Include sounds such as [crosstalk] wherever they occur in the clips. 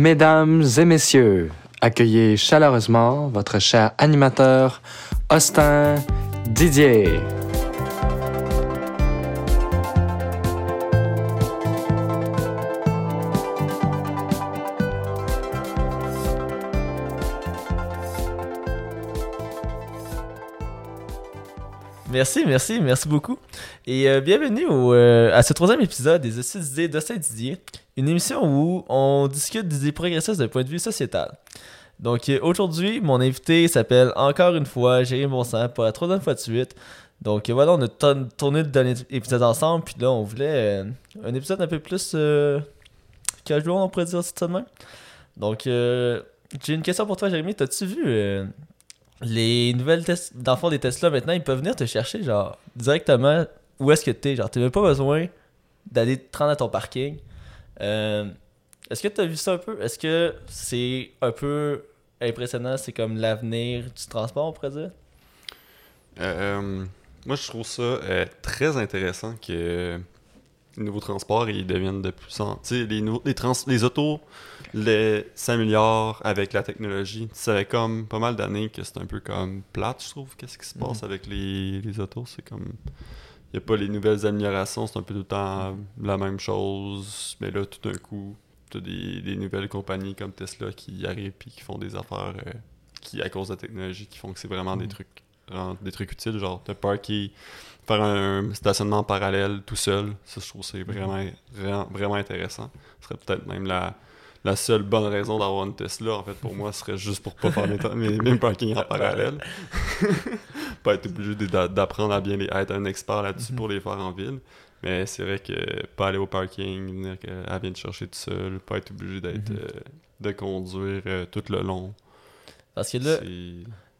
Mesdames et messieurs, accueillez chaleureusement votre cher animateur Austin Didier. Merci, merci, merci beaucoup. Et euh, bienvenue euh, à ce troisième épisode des Assises d'idées d'Austin Didier, une émission où on discute d'idées progressistes d'un point de vue sociétal. Donc euh, aujourd'hui, mon invité s'appelle encore une fois Jérémy Bonsan pour la troisième fois de suite. Donc voilà, on a tourné le dernier épisode ensemble, puis là on voulait un épisode un peu plus casual, on pourrait dire de même. Donc j'ai une question pour toi, Jérémy. T'as-tu vu les nouvelles tests, dans le fond, des Tesla maintenant, ils peuvent venir te chercher, genre, directement où est-ce que t'es? Genre, t'as même pas besoin d'aller te rendre à ton parking. Euh, est-ce que t'as vu ça un peu? Est-ce que c'est un peu impressionnant? C'est comme l'avenir du transport, on pourrait dire? Euh, moi, je trouve ça euh, très intéressant que les nouveaux transports ils deviennent de plus en. Tu sais, les, les, trans, les autos les, s'améliorent avec la technologie. Ça fait comme pas mal d'années que c'est un peu comme plate, je trouve. Qu'est-ce qui se passe avec les, les autos C'est comme. Il n'y a pas les nouvelles améliorations, c'est un peu tout le temps la même chose. Mais là, tout d'un coup, tu as des, des nouvelles compagnies comme Tesla qui arrivent et qui font des affaires euh, qui, à cause de la technologie, qui font que c'est vraiment des Mhm. trucs des trucs utiles, genre te parker, faire un stationnement parallèle tout seul. Ça, je trouve c'est vraiment, vraiment, vraiment intéressant. Ce serait peut-être même la, la seule bonne raison d'avoir une Tesla, en fait, pour moi, serait juste pour pas faire mes, mes, mes parkings en parallèle. [laughs] pas être obligé d'apprendre à bien les, à être un expert là-dessus Mhm. pour les faire en ville. Mais c'est vrai que pas aller au parking, venir qu'elle vienne te chercher tout seul, pas être obligé d'être Mhm. euh, de conduire euh, tout le long. Parce que là, c'est-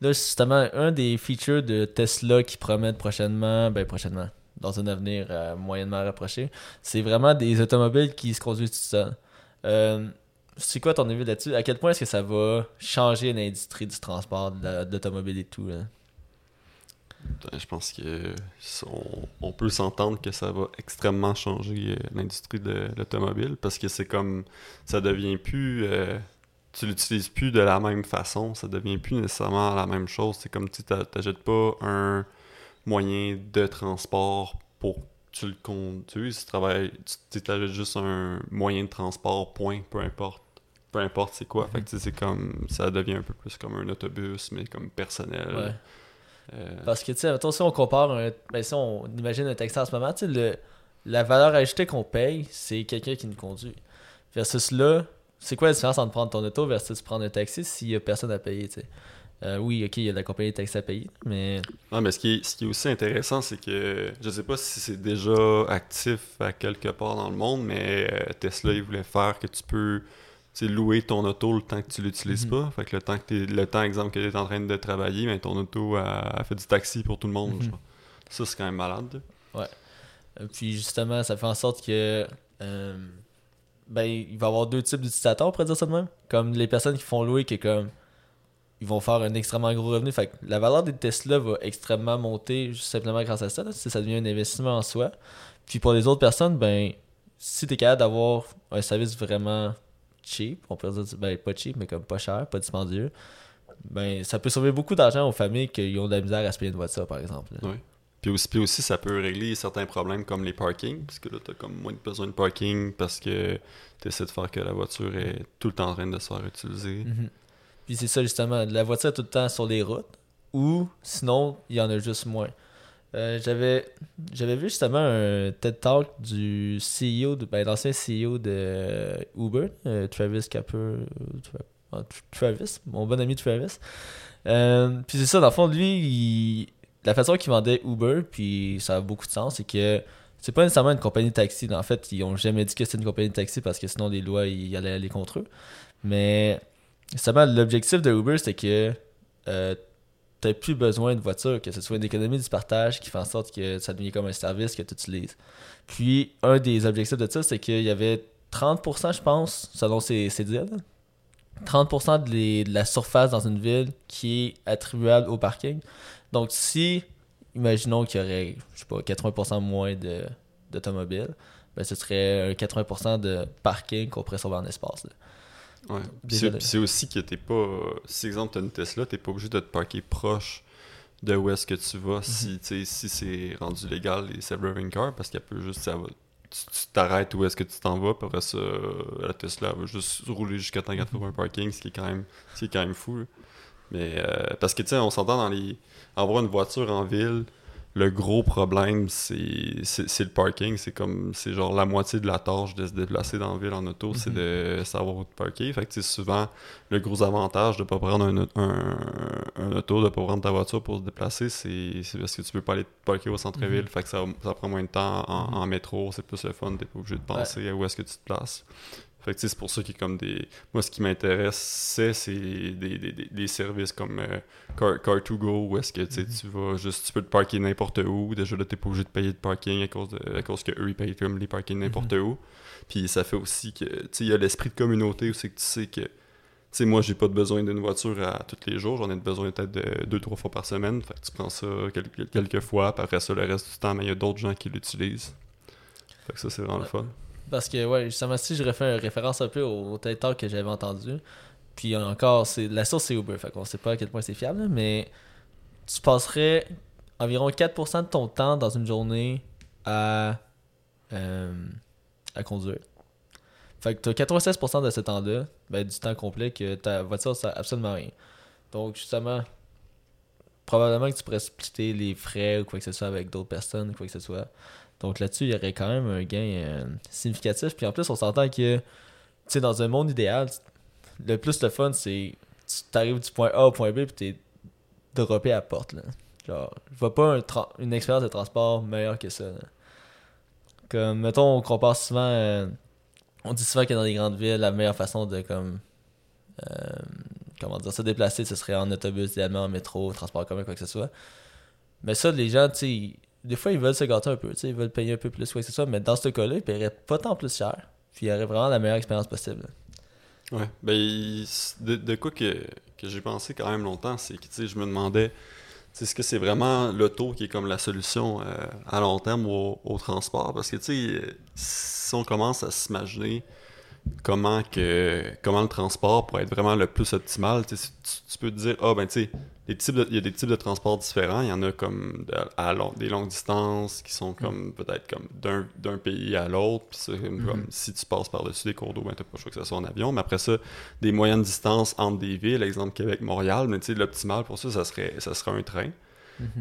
là, justement, un des features de Tesla qui promettent prochainement, ben prochainement, dans un avenir euh, moyennement rapproché, c'est vraiment des automobiles qui se conduisent tout seuls. C'est quoi ton avis là-dessus? À quel point est-ce que ça va changer l'industrie du transport, de la- de l'automobile et tout? Là? Ben, Je pense que on, on peut s'entendre que ça va extrêmement changer euh, l'industrie de l'automobile parce que c'est comme ça devient plus euh, tu l'utilises plus de la même façon, ça devient plus nécessairement la même chose. C'est comme tu t'achètes pas un moyen de transport pour tu le conduises, tu travailles, tu t'achètes juste un moyen de transport, point, peu importe. Peu importe c'est quoi. Fait que c'est comme ça devient un peu plus comme un autobus, mais comme personnel. Ouais. Euh, Parce que, tu sais, si on compare, un, ben, si on imagine un taxi en ce moment, tu sais, la valeur ajoutée qu'on paye, c'est quelqu'un qui nous conduit. Versus là, c'est quoi la différence entre prendre ton auto versus prendre un taxi s'il y a personne à payer, tu sais? Euh, oui, ok, il y a la compagnie de taxi à payer, mais. Non, mais ce qui est, ce qui est aussi intéressant, c'est que je sais pas si c'est déjà actif à quelque part dans le monde, mais euh, Tesla, il voulait faire que tu peux louer ton auto le temps que tu l'utilises Mhm. pas. Fait que le temps, que le temps exemple, que tu es en train de travailler, ben, ton auto a, a fait du taxi pour tout le monde. Mhm. Ça, c'est quand même malade. Euh, Puis justement, ça fait en sorte que. euh, ben, il va y avoir deux types d'utilisateurs, on pourrait dire ça de même. Comme les personnes qui font louer, qui est comme. Ils vont faire un extrêmement gros revenu. Fait que la valeur des Tesla va extrêmement monter juste simplement grâce à ça. là. Ça devient un investissement en soi. Puis pour les autres personnes, ben, si tu es capable d'avoir un service vraiment cheap, on pourrait dire, ben, pas cheap, mais comme pas cher, pas dispendieux, ben, ça peut sauver beaucoup d'argent aux familles qui ont de la misère à se payer une voiture, par exemple. Ouais. Puis aussi, puis aussi, ça peut régler certains problèmes comme les parkings, parce que là, tu as comme moins besoin de parking parce que tu essaies de faire que la voiture est tout le temps en train de se faire utiliser. Mhm. Puis c'est ça justement, la voiture est tout le temps sur les routes ou sinon il y en a juste moins. Euh, j'avais j'avais vu justement un TED Talk du CEO de ben, l'ancien CEO de Uber, euh, Travis Capper ah, Tra- Travis, mon bon ami Travis. Euh, puis c'est ça dans le fond lui la façon qu'il vendait Uber puis ça a beaucoup de sens c'est que c'est pas nécessairement une compagnie de taxi. En fait, ils ont jamais dit que c'était une compagnie de taxi parce que sinon les lois ils allaient aller contre eux. Mais Justement, l'objectif de Uber, c'est que euh, t'as plus besoin de voiture, que ce soit une économie du partage qui fait en sorte que ça devient comme un service que tu utilises. Puis, un des objectifs de ça, c'est qu'il y avait 30%, je pense, selon ses deals, 30% de, la surface dans une ville qui est attribuable au parking. Donc, si, imaginons qu'il y aurait, je sais pas, 80% moins d'automobiles, ben, ce serait un 80% de parking qu'on pourrait sauver en espace. Ouais. C'est aussi que t'es pas. Si exemple t'as une Tesla, t'es pas obligé de te parker proche de où est-ce que tu Mhm. vas si, tu sais, si c'est rendu légal les self-driving cars parce qu'elle peut juste. Ça va, tu t'arrêtes où est-ce que tu t'en vas, puis après ça, la Tesla va juste rouler jusqu'à temps qu'elle trouve un parking, ce qui est quand même, ce qui est quand même fou. Mais euh, parce que tu sais, on s'entend dans les. Avoir une voiture en ville, le gros problème, c'est le parking. C'est comme. C'est genre la moitié de la tâche de se déplacer dans la ville en auto, c'est de savoir où te parker. Fait que tu sais, souvent, le gros avantage de pas prendre un, un, un auto, de pas prendre ta voiture pour se déplacer, c'est parce que tu peux pas aller te parker au centre-ville. Fait que ça, ça prend moins de temps en, en métro, c'est plus le fun, t'es pas obligé de penser à où est-ce que tu te places. Fait que c'est pour ça qu'il y a comme des. Moi, ce qui m'intéresse, c'est c'est des, des, des, des services comme euh, Car, Car2Go, où est-ce que tu sais, tu vas juste. Tu peux te parker n'importe où. Déjà là, t'es pas obligé de payer de parking à cause, de, à cause que eux ils payent comme les parkings n'importe où. Puis ça fait aussi que. Tu sais, il y a l'esprit de communauté où c'est que tu sais que. Tu sais, moi, j'ai pas de besoin d'une voiture à tous les jours. J'en ai besoin peut-être de deux, trois fois par semaine. Fait que tu prends ça quelques, quelques fois. Puis après ça, le reste du temps, mais il y a d'autres gens qui l'utilisent. Fait que ça, c'est vraiment le fun. Parce que, ouais, justement, si je refais une référence un peu au TED Talk que j'avais entendu, puis encore, c'est la source c'est Uber, fait qu'on sait pas à quel point c'est fiable, mais tu passerais environ 4% de ton temps dans une journée à, euh, à conduire. Fait que tu as 96% de ce temps-là, ben, du temps complet, que ta voiture sert absolument rien. Donc, justement, probablement que tu pourrais splitter les frais ou quoi que ce soit avec d'autres personnes, quoi que ce soit. Donc là-dessus, il y aurait quand même un gain euh, significatif. Puis en plus, on s'entend que, tu sais, dans un monde idéal, le plus le fun, c'est tu arrives du point A au point B, puis t'es droppé à la porte. Là. Genre, je vois pas une expérience de transport meilleure que ça. Comme, mettons, on compare souvent. euh, on dit souvent que dans les grandes villes, la meilleure façon de, comme. euh, comment dire, se déplacer, ce serait en autobus, idéalement en métro, transport commun, quoi que ce soit. Mais ça, les gens, tu sais, des fois, ils veulent se gâter un peu, ils veulent payer un peu plus, quoi que ce soit, mais dans ce cas-là, ils paieraient pas tant plus cher. Puis il y aurait vraiment la meilleure expérience possible. Ouais, ben, de, de quoi que, que j'ai pensé quand même longtemps, c'est que, je me demandais, est-ce que c'est vraiment l'auto qui est comme la solution euh, à long terme au, au transport? Parce que, si on commence à s'imaginer comment que comment le transport pourrait être vraiment le plus optimal, tu, peux te dire, ah, ben, tu sais, il y a des types de transports différents. Il y en a comme à long- des longues distances qui sont comme peut-être comme d'un d'un pays à l'autre. Puis c'est comme, comme si tu passes par-dessus des cours d'eau, ben t'as pas le choix que ce soit en avion. Mais après ça, des moyennes distances entre des villes, exemple Québec-Montréal, mais tu sais, l'optimal pour ça, ça serait, ça serait un train.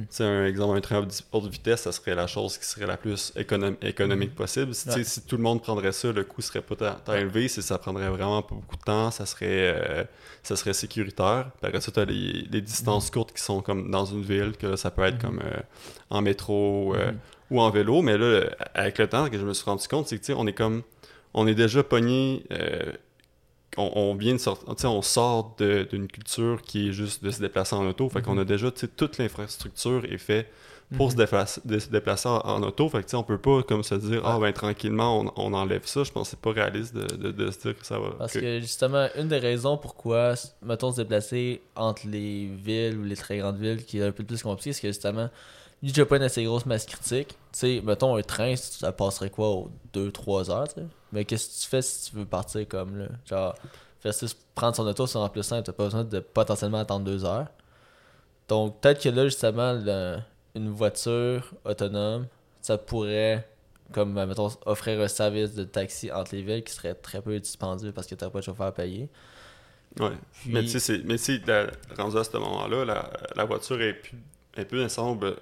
Sais, un exemple, un train à haute- vitesse, ça serait la chose qui serait la plus économ- économique possible. Si, Ouais. tout le monde prendrait ça, le coût serait pas tant élevé, ça prendrait vraiment pas beaucoup de temps, ça serait, euh, ça serait sécuritaire. Puis après ça, tu as les, les distances courtes qui sont comme dans une ville, que là, ça peut être Mhm. comme euh, en métro euh, Mhm. ou en vélo. Mais là, avec le temps, que je me suis rendu compte, c'est que on est comme. On est déjà pogné. On, on vient de sortir, on sort d'une culture qui est juste de se déplacer en auto. Fait qu'on a déjà, toute l'infrastructure est faite pour Mhm. se, déplacer, de se déplacer en, en auto. Fait que, tu sais, on peut pas comme se dire, ah ben tranquillement, on, on enlève ça. Je pense que c'est pas réaliste de, de- de se dire que ça va. Parce que- que justement, une des raisons pourquoi, mettons, se déplacer entre les villes ou les très grandes villes qui est un peu plus compliqué, c'est que justement, vu que j'ai pas une assez grosse masse critique, tu sais, mettons un train, ça passerait quoi aux 2-3 heures, tu sais? Mais qu'est-ce que tu fais si tu veux partir comme là? Genre, prendre son auto plus simple, t'as pas besoin de potentiellement attendre 2 heures. Donc, peut-être que là, justement, le- une voiture autonome, ça pourrait, comme, mettons, offrir un service de taxi entre les villes qui serait très peu dispendieux parce que t'as pas de chauffeur à payer. Ouais. Puis- Mais tu sais, c'est- rendu à ce moment-là, la, la voiture est plus, est plus be-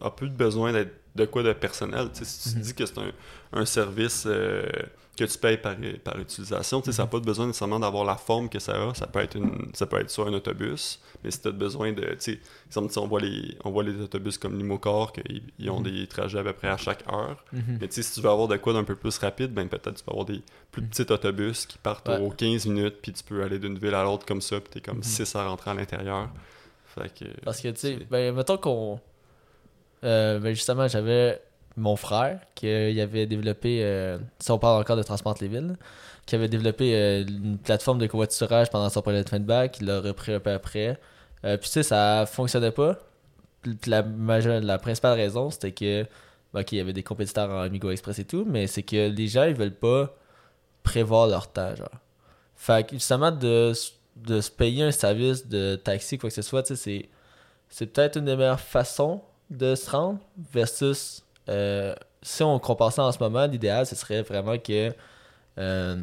a plus de besoin d'être de quoi de personnel. Tu si tu Mhm. dis que c'est un, un service euh, que tu payes par, par utilisation, tu ça n'a pas de besoin nécessairement d'avoir la forme que ça a. Ça peut être, une, ça peut être sur un autobus, mais si tu as besoin de. Tu exemple, on voit les, on voit les autobus comme Limocar, qu'ils ils ont Mhm. des trajets à peu près à chaque heure. Mhm. Mais tu si tu veux avoir de quoi d'un peu plus rapide, ben peut-être tu peux avoir des plus petits autobus qui partent Ouais. aux 15 minutes, puis tu peux aller d'une ville à l'autre comme ça, puis t'es comme Mhm. 6 à rentrer à l'intérieur. Que. Parce que, tu sais, ben, mettons qu'on. Euh, ben, justement, j'avais mon frère qui euh, avait développé. euh, si on parle encore de transport les villes, qui avait développé une plateforme de covoiturage pendant son projet de fin de bac. Il l'a repris un peu après. Puis, tu sais, ça fonctionnait pas. La, majeure, la principale raison, c'était que. ben, ok, il y avait des compétiteurs en Amigo Express et tout, mais c'est que les gens, ils veulent pas prévoir leur temps, genre. Fait que justement, de, de se payer un service de taxi, quoi que ce soit, tu sais, c'est peut-être une des meilleures façons de se rendre versus euh, si on compare ça en ce moment, l'idéal, ce serait vraiment que. euh,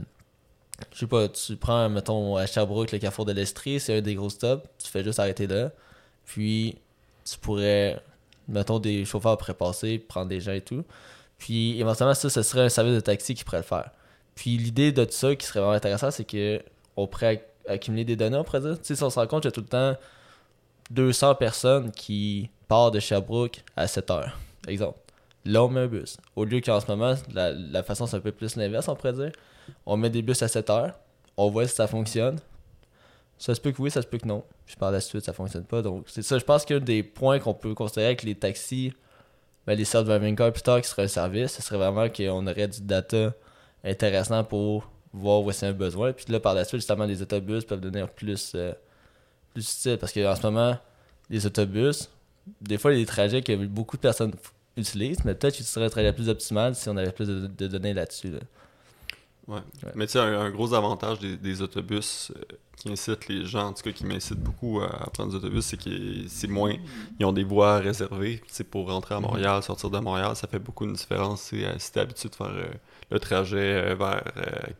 je sais pas, tu prends, mettons, à Sherbrooke, le carrefour de l'Estrie, c'est un des gros stops, tu fais juste arrêter là. Puis, tu pourrais, mettons, des chauffeurs pourraient passer, prendre des gens et tout. Puis, éventuellement, ça, ce serait un service de taxi qui pourrait le faire. Puis, l'idée de tout ça qui serait vraiment intéressant, c'est que on pourrait acc- accumuler des données, on pourrait dire. Tu sais, si on se rend compte a tout le temps 200 personnes qui partent de Sherbrooke à 7 heures, exemple. Là, on met un bus. Au lieu qu'en ce moment, la, la façon, c'est un peu plus l'inverse, on pourrait dire. On met des bus à 7 heures, on voit si ça fonctionne. Ça se peut que oui, ça se peut que non. Puis par la suite, ça fonctionne pas. Donc, c'est ça, je pense qu'un des points qu'on peut considérer avec les taxis, ben, les self-driving cars plus tard qui serait un service, ce serait vraiment qu'on aurait du data intéressant pour voir où c'est un besoin. Puis là, par la suite, justement, les autobus peuvent devenir plus, euh, plus utiles. Parce qu'en ce moment, les autobus, des fois, il y a des trajets que beaucoup de personnes utilisent, mais peut-être que ce serait un trajet plus optimal si on avait plus de, de données là-dessus. là. Ouais. Ouais. Mais tu sais, un, un gros avantage des, des autobus euh, qui incitent les gens, en tout cas qui m'incitent beaucoup à, à prendre des autobus, c'est qu'ils c'est moins. Ils ont des voies réservées. C'est pour rentrer à Mhm. Montréal, sortir de Montréal, ça fait beaucoup une différence. euh, si t'es habitué de faire euh, le trajet euh, vers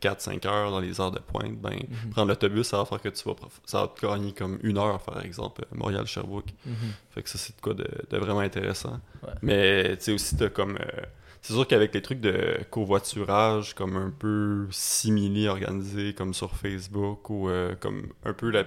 4-5 heures dans les heures de pointe, ben Mhm. prendre l'autobus, ça va faire que tu vas ça va te gagner comme une heure, par exemple, euh, Montréal-Sherbrooke. Mhm. Fait que ça, c'est de quoi de, de vraiment intéressant. Ouais. Mais tu sais aussi, t'as comme. euh, c'est sûr qu'avec les trucs de covoiturage, comme un peu simili organisés, comme sur Facebook, ou euh, comme un peu la-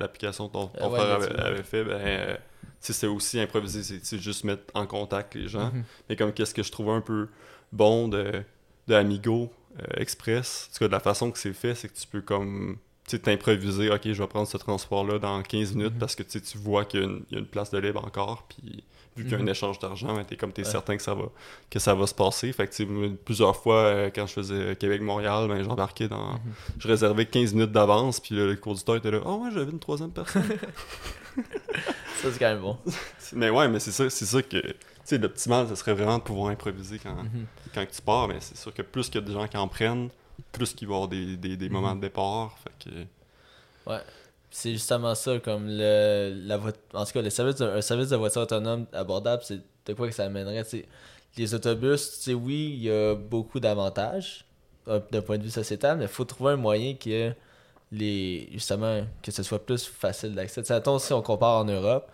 l'application dont ton Euh, ouais, frère avait, fait, ben. euh, tu sais, c'est aussi improvisé, c'est juste mettre en contact les gens. Mhm. Mais comme qu'est-ce que je trouve un peu bon de, de Amigo euh, Express, en tout cas de la façon que c'est fait, c'est que tu peux comme t'improviser, ok, je vais prendre ce transport-là dans 15 minutes Mhm. parce que tu vois qu'il y, a une- il y a une place de libre encore, puis vu qu'il y a un Mhm. échange d'argent, ben, t'es comme t'es Ouais. certain que ça va que ça va se passer. Fait que plusieurs fois euh, quand je faisais Québec-Montréal, ben j'embarquais dans. Mhm. Je réservais 15 minutes d'avance, puis là, le conducteur était là, oh ouais, j'avais une troisième personne. [laughs] Ça, c'est quand même bon. [laughs] mais ouais, mais c'est ça, c'est ça que. Tu sais, l'optimal, ce serait vraiment de pouvoir improviser quand, Mhm. quand tu pars, mais c'est sûr que plus qu'il y a des gens qui en prennent, plus qu'il va y avoir des, des, des moments Mhm. de départ. Fait que. C'est justement ça, comme le, la en tout cas, le service de, un service de voiture autonome abordable, c'est de quoi que ça amènerait. Les autobus, tu sais, oui, il y a beaucoup d'avantages euh, d'un point de vue sociétal, mais il faut trouver un moyen que les justement que ce soit plus facile d'accès. Si on compare en Europe,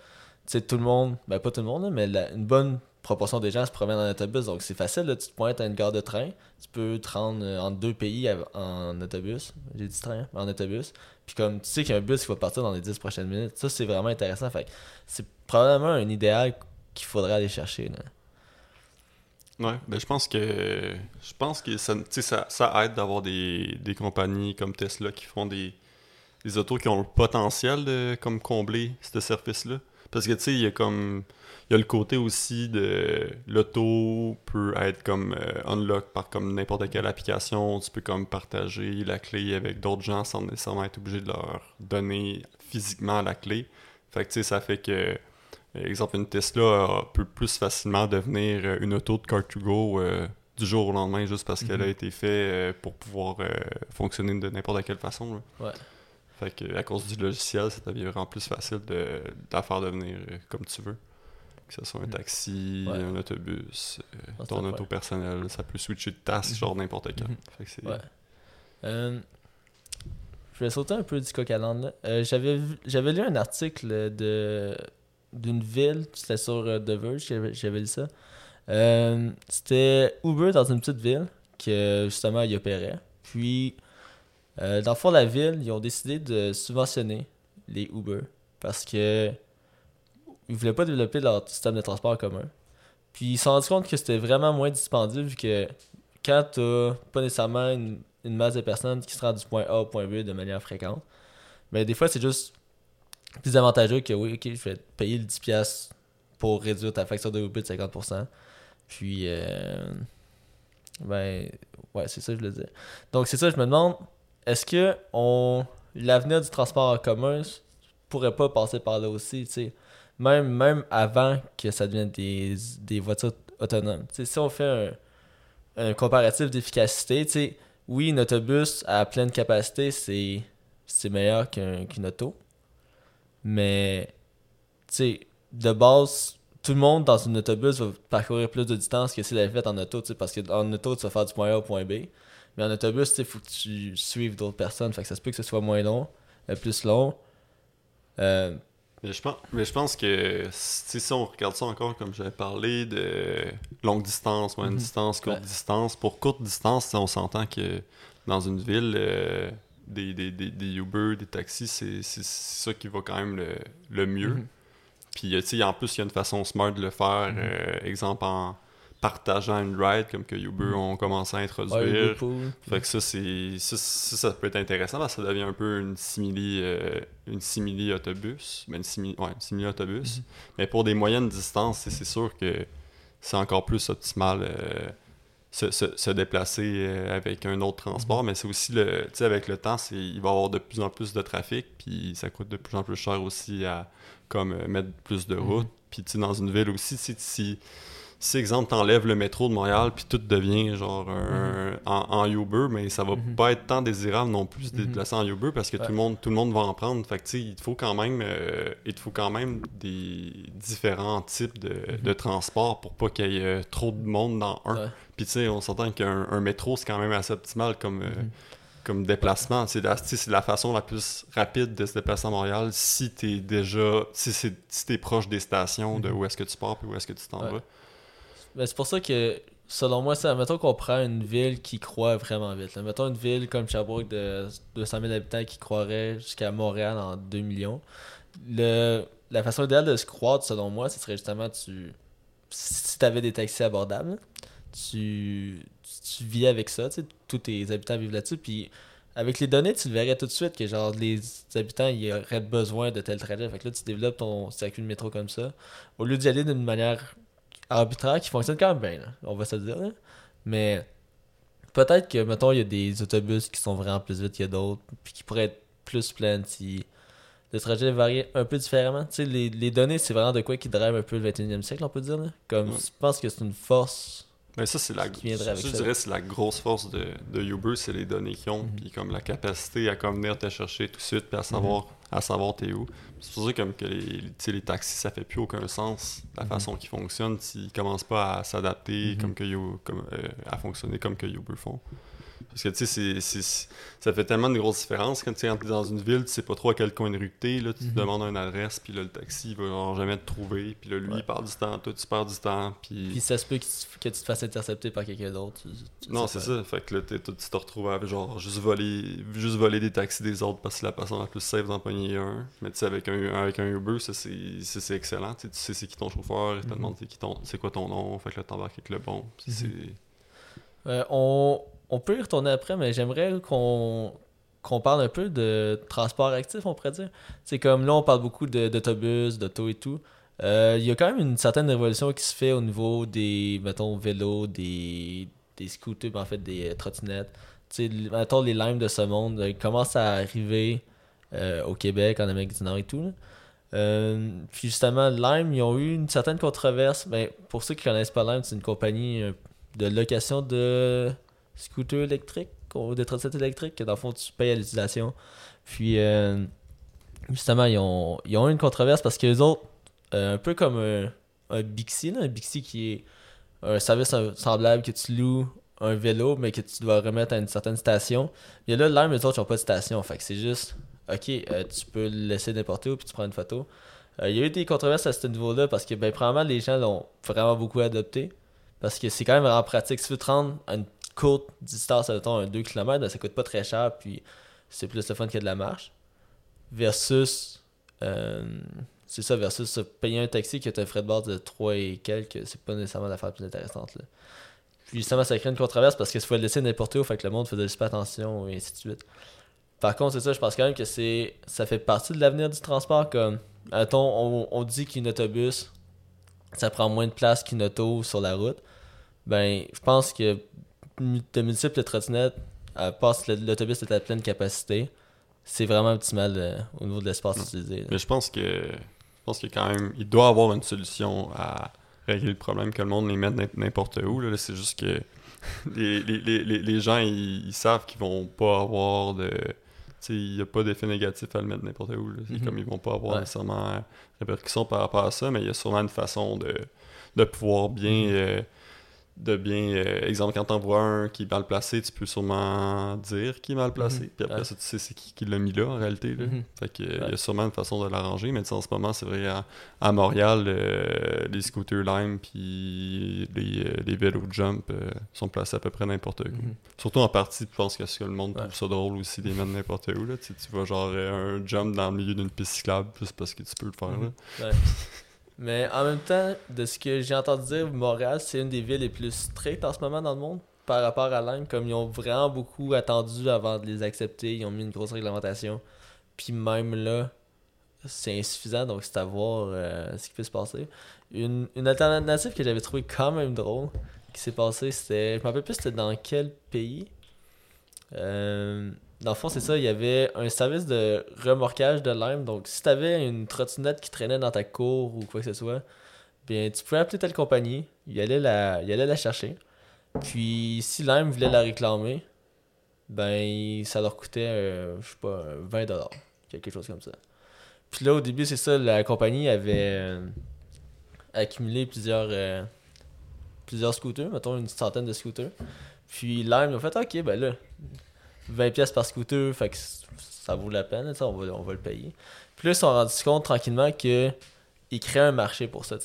sais, tout le monde, ben pas tout le monde, mais la- une bonne proportion des gens se promènent en autobus, donc c'est facile, tu te pointes à une gare de train, tu peux te rendre euh, entre deux pays en autobus, j'ai dit train, en autobus, puis comme tu sais qu'il y a un bus qui va partir dans les 10 prochaines minutes, ça c'est vraiment intéressant. Fait c'est probablement un idéal qu'il faudrait aller chercher. Là. Ouais, ben je pense que. Je pense que ça, tu ça, ça aide d'avoir des, des compagnies comme Tesla qui font des, des autos qui ont le potentiel de comme combler ce service-là. Parce que tu sais, il y a comme. Il y a le côté aussi de l'auto peut être comme euh, unlock par comme n'importe quelle application. Tu peux comme partager la clé avec d'autres gens sans nécessairement être obligé de leur donner physiquement la clé. Fait que tu sais, ça fait que exemple, une Tesla peut plus facilement devenir une auto de Car2Go euh, du jour au lendemain juste parce qu'elle a Mhm. été faite euh, pour pouvoir euh, fonctionner de n'importe quelle façon. là. Ouais. Fait que à cause du logiciel, ça devient vraiment plus facile de, de la faire devenir euh, comme tu veux. Que ce soit un Mhm. taxi, Ouais. un autobus, euh, Ah, ton auto personnel, ça peut switcher de Mhm. genre n'importe quand. Mhm. Fait que c'est- Ouais. Euh, je vais sauter un peu du coq à. Euh, j'avais, j'avais lu un article de, d'une ville, c'était sur The Verge, j'avais, j'avais lu ça. C'était Uber dans une petite ville que justement il opérait. Puis, euh, dans le fond, la ville, ils ont décidé de subventionner les Uber parce que ils voulaient pas développer leur système de transport commun. Puis ils se sont rendus compte que c'était vraiment moins dispendieux vu que quand t'as pas nécessairement une, une masse de personnes qui se rendent du point A au point B de manière fréquente, mais des fois c'est juste plus avantageux que oui, ok, je vais te payer le 10$ pour réduire ta facture de Uber de 50%. Puis, euh, ben, ouais, c'est ça que je le dis. Donc c'est ça, je me demande, est-ce que on l'avenir du transport en commun pourrait pas passer par là aussi, tu sais? Même, même avant que ça devienne des, des voitures autonomes. Si on fait un, un comparatif d'efficacité, tu sais, oui, un autobus à pleine capacité, c'est c'est meilleur qu'un qu'une auto. Mais, tu sais, de base, tout le monde dans un autobus va parcourir plus de distance que s'il avait fait en auto, tu sais, parce qu'en auto, tu vas faire du point A au point B. Mais en autobus, il faut que tu suives d'autres personnes. Fait que ça se peut que ce soit moins long, euh, plus long. Euh, Mais je pense, mais je pense que si on regarde ça encore comme j'avais parlé de longue distance, moyenne Mhm. distance, courte Ouais. distance, pour courte distance, on s'entend que dans une ville, euh, des, des, des, des Uber, des taxis, c'est ça qui va quand même le, le mieux. Mhm. Puis tu sais, en plus, il y a une façon smart de le faire, Mhm. exemple en partageant une ride, comme que Uber Mhm. ont commencé à introduire. Fait que ça, c'est ça, ça, ça peut être intéressant parce que ça devient un peu une simili, euh, une simili autobus. Ben, une simili, ouais, une simili autobus. Mhm. Mais pour des moyennes distances, c'est- sûr que c'est encore plus optimal euh, se, se- se déplacer euh, avec un autre transport. Mais c'est aussi le. Tu sais, avec le temps, c'est- il va y avoir de plus en plus de trafic. Puis ça coûte de plus en plus cher aussi à comme mettre plus de Mhm. routes. Puis tu dans une ville aussi, si, si, exemple, t'enlèves le métro de Montréal, puis tout devient genre un- en, en Uber, mais ça va Mhm. pas être tant désirable non plus de se Mhm. déplacer en Uber parce que Ouais. tout, le monde, tout le monde va en prendre. Fait que il te faut quand même, euh, il faut quand même des différents types de, Mhm. de transports pour pas qu'il y ait euh, trop de monde dans un. Ouais. Puis tu sais, on s'entend qu'un un métro, c'est quand même assez optimal comme, euh, Mhm. comme déplacement. C'est la, la façon la plus rapide de se déplacer à Montréal si t'es déjà. Si, si t'es proche des stations de Mhm. où est-ce que tu pars puis où est-ce que tu t'en Ouais. vas. Ben, c'est pour ça que, selon moi, ça, mettons qu'on prend une ville qui croît vraiment vite. Mettons une ville comme Sherbrooke de 200 000 habitants qui croirait jusqu'à Montréal en 2 millions. Le, la façon idéale de se croître, selon moi, ce serait justement tu. Si tu avais des taxis abordables, tu, tu vis avec ça, tu sais, tous tes habitants vivent là-dessus, puis avec les données, tu le verrais tout de suite que genre les habitants ils auraient besoin de tel trajet. Fait que là, tu développes ton circuit de métro comme ça. Au lieu d'y aller d'une manière arbitraire qui fonctionne quand même bien, là, on va se le dire. là. Mais peut-être que, mettons, il y a des autobus qui sont vraiment plus vite qu'il y a d'autres, puis qui pourraient être plus pleins si le trajet variait un peu différemment. Tu sais, les, les données, c'est vraiment de quoi qui drive un peu le 21e siècle, on peut dire. là. Comme, Ouais. je pense que c'est une force. Mais ça, c'est la, Qui viendrait ça, avec je ça. dirais c'est la grosse force de, de Uber, c'est les données qu'ils ont, Mhm. puis comme la capacité à comme venir te chercher tout de suite, puis à savoir, à savoir t'es où. C'est pour ça comme que les, les taxis, ça fait plus aucun sens, la Mhm. façon qu'ils fonctionnent, s'ils commencent pas à s'adapter Mhm. comme que You- comme, euh, à fonctionner comme que Uber font. Parce que tu sais, ça fait tellement de grosses différences quand tu es dans une ville, tu sais pas trop à quel coin de rue t'es, là, tu Mhm. te demandes une adresse, puis là, le taxi, il va jamais te trouver, puis là, lui, Ouais. il perd du temps, toi, tu perds du temps, Puis ça se peut que tu, que tu te fasses intercepter par quelqu'un d'autre. non, c'est ça. Fait que là, tu te retrouves à genre juste voler, juste voler des taxis des autres parce que la personne la plus safe d'en pogner un. Mais tu sais, avec un, avec un Uber, ça c'est excellent. Tu sais, tu sais c'est qui ton chauffeur, il te Mhm. demande c'est quoi ton nom, fait que là t'embarques avec le bon. Puis Mhm. Euh, on, on peut y retourner après, mais j'aimerais qu'on parle un peu de transport actif, on pourrait dire. C'est comme là, on parle beaucoup d'autobus, d'auto et tout. Euh, Il y a quand même une certaine révolution qui se fait au niveau des, mettons, vélos, des, scooters, en fait, des euh, trottinettes. Mettons, les limes de ce monde, euh, commencent à arriver au Québec, en Amérique du Nord et tout. puis justement, Lime, ils ont eu une certaine controverse. Ben, pour ceux qui connaissent pas Lime, c'est une compagnie de location de scooters électriques ou de trottinettes électriques que dans le fond tu payes à l'utilisation. Puis euh, justement, ils ont, ils ont eu une controverse parce que les autres, euh, un peu comme un, un Bixi, là, un Bixi qui est un service semblable que tu loues un vélo mais que tu dois remettre à une certaine station. Mais là, Lime, les autres, ils n'ont pas de station. Fait que c'est juste, ok, euh, tu peux le laisser n'importe où puis tu prends une photo. Il y a eu des controverses à ce niveau-là parce que, ben, probablement, les gens l'ont vraiment beaucoup adopté. Parce que c'est quand même vraiment pratique. Si tu veux te rendre à une courte distance, mettons un 2 km, ça coûte pas très cher, puis c'est plus le fun que de la marche. Versus, euh, c'est ça, versus payer un taxi qui a un frais de base de 3 et quelques, c'est pas nécessairement l'affaire la plus intéressante. Là. Puis justement, ça crée une controverse parce qu'il faut le laisser n'importe où, fait que le monde faisait super attention et ainsi de suite. Par contre, c'est ça, je pense quand même que c'est ça fait partie de l'avenir du transport. Comme, on, on dit qu'un autobus, ça prend moins de place qu'une auto sur la route. Ben, je pense que de multiples trottinettes, part si l'autobus est à pleine capacité, c'est vraiment optimal euh, au niveau de l'espace Mm. utilisé. là. Mais je pense que je pense a quand même il doit avoir une solution à régler le problème que le monde les mette n'im- n'importe où. Là, c'est juste que [laughs] les, les, les, les- les gens, ils, ils savent qu'ils vont pas avoir de. Il n'y a pas d'effet négatif à le mettre n'importe où. là. Mhm. comme ils vont pas avoir Ouais. nécessairement euh, répercussions par rapport à ça, mais il y a sûrement une façon de, de pouvoir bien. Mhm. euh, de bien. euh, exemple, quand t'en vois un qui est mal placé, tu peux sûrement dire qu'il est mal placé. Mhm. Puis après Ouais. ça, tu sais c'est qui qui l'a mis là en réalité. Là. Mhm. Fait que, euh, il y a sûrement une façon de l'arranger, mais en ce moment, c'est vrai, à, à Montréal, euh, les scooters Lime puis les, euh, les vélos jump euh, sont placés à peu près n'importe où. Mhm. Surtout en partie, je pense que, ce que le monde Ouais. trouve ça drôle aussi, mettre n'importe où. Là. Tu, tu vois genre un jump dans le milieu d'une piste cyclable, juste parce que tu peux le faire. Là. Mais en même temps, de ce que j'ai entendu dire, Montréal, c'est une des villes les plus strictes en ce moment dans le monde par rapport à Lime. Comme ils ont vraiment beaucoup attendu avant de les accepter, ils ont mis une grosse réglementation. Puis même là, c'est insuffisant, donc c'est à voir euh, ce qui peut se passer. Une, une alternative que j'avais trouvé quand même drôle qui s'est passée, c'était. Je me rappelle plus c'était dans quel pays? Euh, dans le fond, c'est ça, il y avait un service de remorquage de Lime. Donc, si tu avais une trottinette qui traînait dans ta cour ou quoi que ce soit, bien, tu pouvais appeler telle compagnie, il allait la, il allait la chercher. Puis, si Lime voulait la réclamer, ben, ça leur coûtait, euh, je sais pas, euh, 20$, quelque chose comme ça. Puis là, au début, c'est ça, la compagnie avait euh, accumulé plusieurs, euh, plusieurs scooters, mettons une centaine de scooters. Puis Lime, ils ont fait, ok, ben là, 20 pièces par scooter, fait que ça vaut la peine, on va, on va le payer. Puis là, ils se sont rendus compte tranquillement que ils créent un marché pour ça.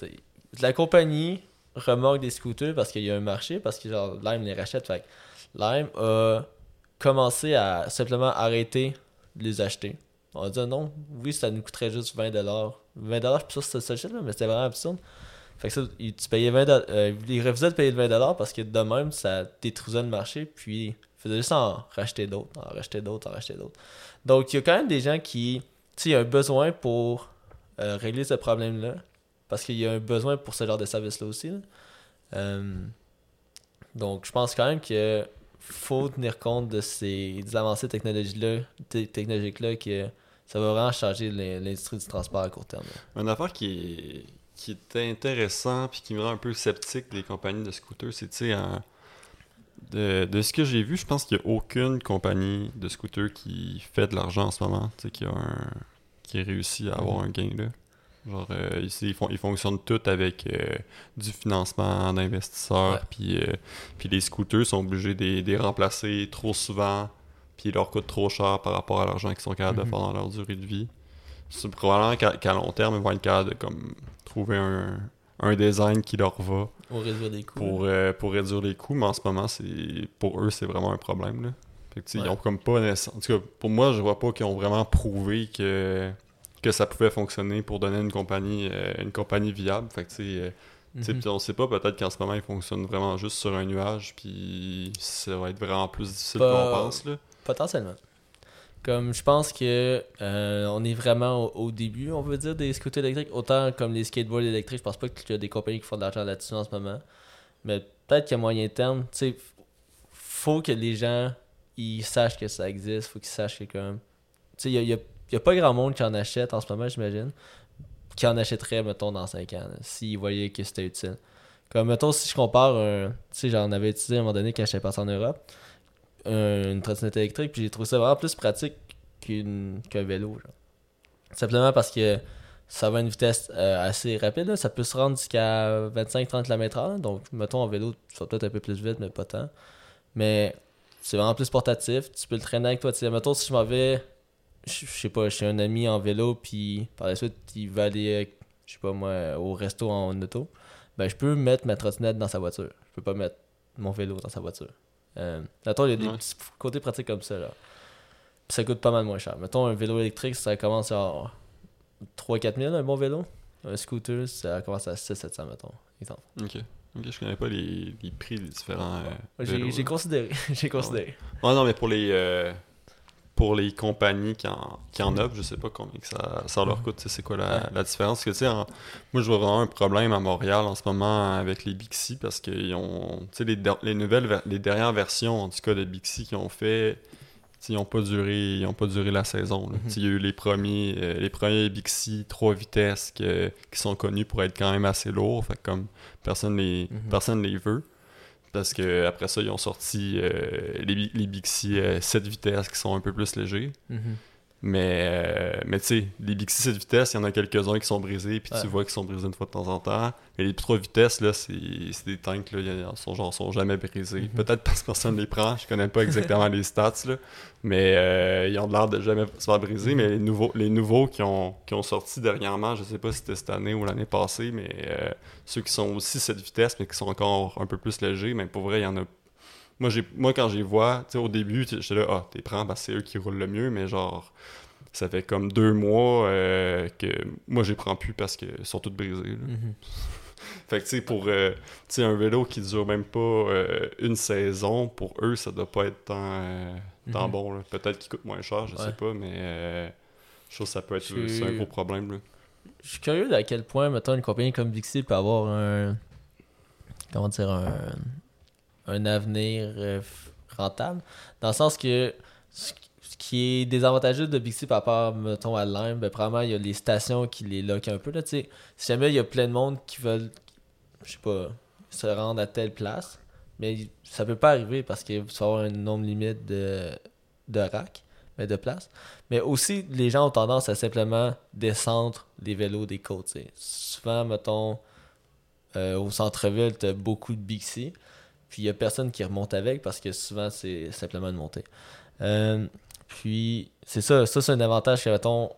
La compagnie remorque des scooters parce qu'il y a un marché, parce que genre Lime les rachète, fait que Lime a commencé à simplement arrêter de les acheter. On a dit non, oui, ça nous coûterait juste 20$. 20$, je suis sûr que c'était ça le shit, là, mais c'était vraiment absurde. Fait que ça, tu payais 20 dollars- euh, il refusait de payer le 20$ parce que de même, ça détruisait le marché, puis faisait juste en racheter d'autres, en racheter d'autres, en racheter d'autres. Donc, il y a quand même des gens qui, tu sais, il y a un besoin pour euh, régler ce problème-là, parce qu'il y a un besoin pour ce genre de service-là aussi. Euh, donc, je pense quand même que faut tenir compte de ces avancées technologiques-là, te- technologiques-là, que ça va vraiment changer l'in- l'industrie du transport à court terme. là. Une affaire qui est, qui est intéressant puis qui me rend un peu sceptique des compagnies de scooters, c'est tu sais, en- de, de ce que j'ai vu, je pense qu'il n'y a aucune compagnie de scooters qui fait de l'argent en ce moment, tu sais, qui a un qui a réussi à avoir un gain là. Genre, euh, ici, ils, font, ils fonctionnent tous avec euh, du financement d'investisseurs, puis, euh, puis les scooters sont obligés de les- de les remplacer trop souvent, puis ils leur coûtent trop cher par rapport à l'argent qu'ils sont capables Mhm. de faire dans leur durée de vie. C'est probablement qu'à qu'à long terme, ils vont être capables de comme, trouver un, un design qui leur va Au réduire des coûts. pour, euh, pour réduire les coûts, mais en ce moment, c'est pour eux, c'est vraiment un problème. Là. Fait que, Ouais. Ils ont comme pas En tout cas, pour moi, je vois pas qu'ils ont vraiment prouvé que, que ça pouvait fonctionner pour donner une compagnie, euh, une compagnie viable. Fait que, euh, Mhm. on sait pas, peut-être qu'en ce moment, ils fonctionnent vraiment juste sur un nuage, puis ça va être vraiment plus difficile qu'on pense. Là. Potentiellement. Comme je pense que euh, on est vraiment au, début, on veut dire, des scooters électriques. Autant comme les skateboards électriques, je pense pas qu'il y a des compagnies qui font de l'argent là-dessus en ce moment. Mais peut-être qu'à moyen terme, tu sais, faut que les gens ils sachent que ça existe, faut qu'ils sachent que comme. Tu sais, il y a, a- a pas grand monde qui en achète en ce moment, j'imagine. Qui en achèterait, mettons, dans 5 ans, s'ils voyaient que c'était utile. Comme, mettons, si je compare un. Tu sais, j'en avais utilisé à un moment donné quand j'étais parti en Europe un- une trottinette électrique, puis j'ai trouvé ça vraiment plus pratique qu'un vélo. genre. Simplement parce que ça va à une vitesse euh, assez rapide. là. Ça peut se rendre jusqu'à 25-30 km/h. Donc, mettons, en vélo, tu peut-être un peu plus vite, mais pas tant. Mais c'est vraiment plus portatif. Tu peux le traîner avec toi. Tu sais, mettons, si je m'en vais, je je sais pas, chez un ami en vélo, puis par la suite, il va aller, euh, je sais pas moi, au resto en auto, ben je peux mettre ma trottinette dans sa voiture. Je peux pas mettre mon vélo dans sa voiture. Euh, mettons, il y a des Ouais. petits côtés pratiques comme ça. Là. Puis ça coûte pas mal moins cher. Mettons, un vélo électrique, ça commence à 3-4 000, un bon vélo. Un scooter, ça commence à 6-700, mettons. Exemple. Ok. Ok, je connais pas les, les prix des différents. euh, J'ai considéré. [laughs] j'ai considéré. Ouais, non, mais pour les, euh, pour les compagnies qui en, qui en offrent, je sais pas combien que ça, ça leur coûte, tu sais, c'est quoi la, Ouais. la différence? Parce que, tu sais, en- moi, je vois vraiment un problème à Montréal en ce moment avec les Bixi parce qu'ils ont, tu sais, les, les nouvelles, les dernières versions, en tout cas, Bixi qui ont fait, ils ont pas duré ils ont pas duré la saison. Mhm. T'sais, Il y a eu les premiers euh, les premiers Bixi 3 vitesses que- qui sont connus pour être quand même assez lourds. Fait que comme personne les Mhm. personne les veut. Parce que après ça, ils ont sorti euh, les, les Bixi 7 vitesses qui sont un peu plus légers. Mhm. Mais, euh, mais tu sais, les Bixi 7 vitesses, il y en a quelques-uns qui sont brisés, puis Ouais. tu vois qu'ils sont brisés une fois de temps en temps. Mais les 3 vitesses, là, c'est des tanks, là, ils sont, genre, sont jamais brisés. Mhm. Peut-être parce que personne les prend, je connais pas exactement les stats, là. Mais euh, ils ont l'air de jamais se faire briser. Mhm. Mais les nouveaux, les nouveaux qui, ont, qui ont sorti dernièrement, je sais pas si c'était cette année ou l'année passée, mais euh, ceux qui sont aussi 7 vitesses, mais qui sont encore un peu plus légers, mais pour vrai, il y en a moi, j'ai, moi, quand je les vois, tu sais, au début, j'étais là, ah, t'es prends, parce que c'est eux qui roulent le mieux, mais genre, ça fait comme deux mois euh, que moi, je les prends plus parce qu'ils sont tous brisés. là. Mhm. [laughs] Fait que, tu sais, pour euh, tu sais, un vélo qui dure même pas euh, une saison, pour eux, ça doit pas être tant, euh, Mhm. bon. Peut-être qu'il coûte moins cher, je Ouais. sais pas, mais je trouve que ça peut être un gros problème. Là. Je suis curieux d'à quel point, mettons, une compagnie comme Bixi peut avoir un. Comment dire, un. Un avenir euh, rentable. Dans le sens que. Ce qui est désavantageux de Bixi par rapport, mettons, à Lime, ben, probablement, il y a les stations qui les loquent un peu. Là, tu si jamais il y a plein de monde qui veulent, je sais pas, se rendre à telle place, mais ça peut pas arriver parce qu'il faut avoir un nombre limite de, de racks, mais de place. Mais aussi, les gens ont tendance à simplement descendre les vélos des côtes. tu. Souvent, mettons, euh, au centre-ville, t'as beaucoup de Bixi, puis il y a personne qui remonte avec parce que souvent, c'est simplement une montée. Euh, puis, c'est ça, ça c'est un avantage que, mettons,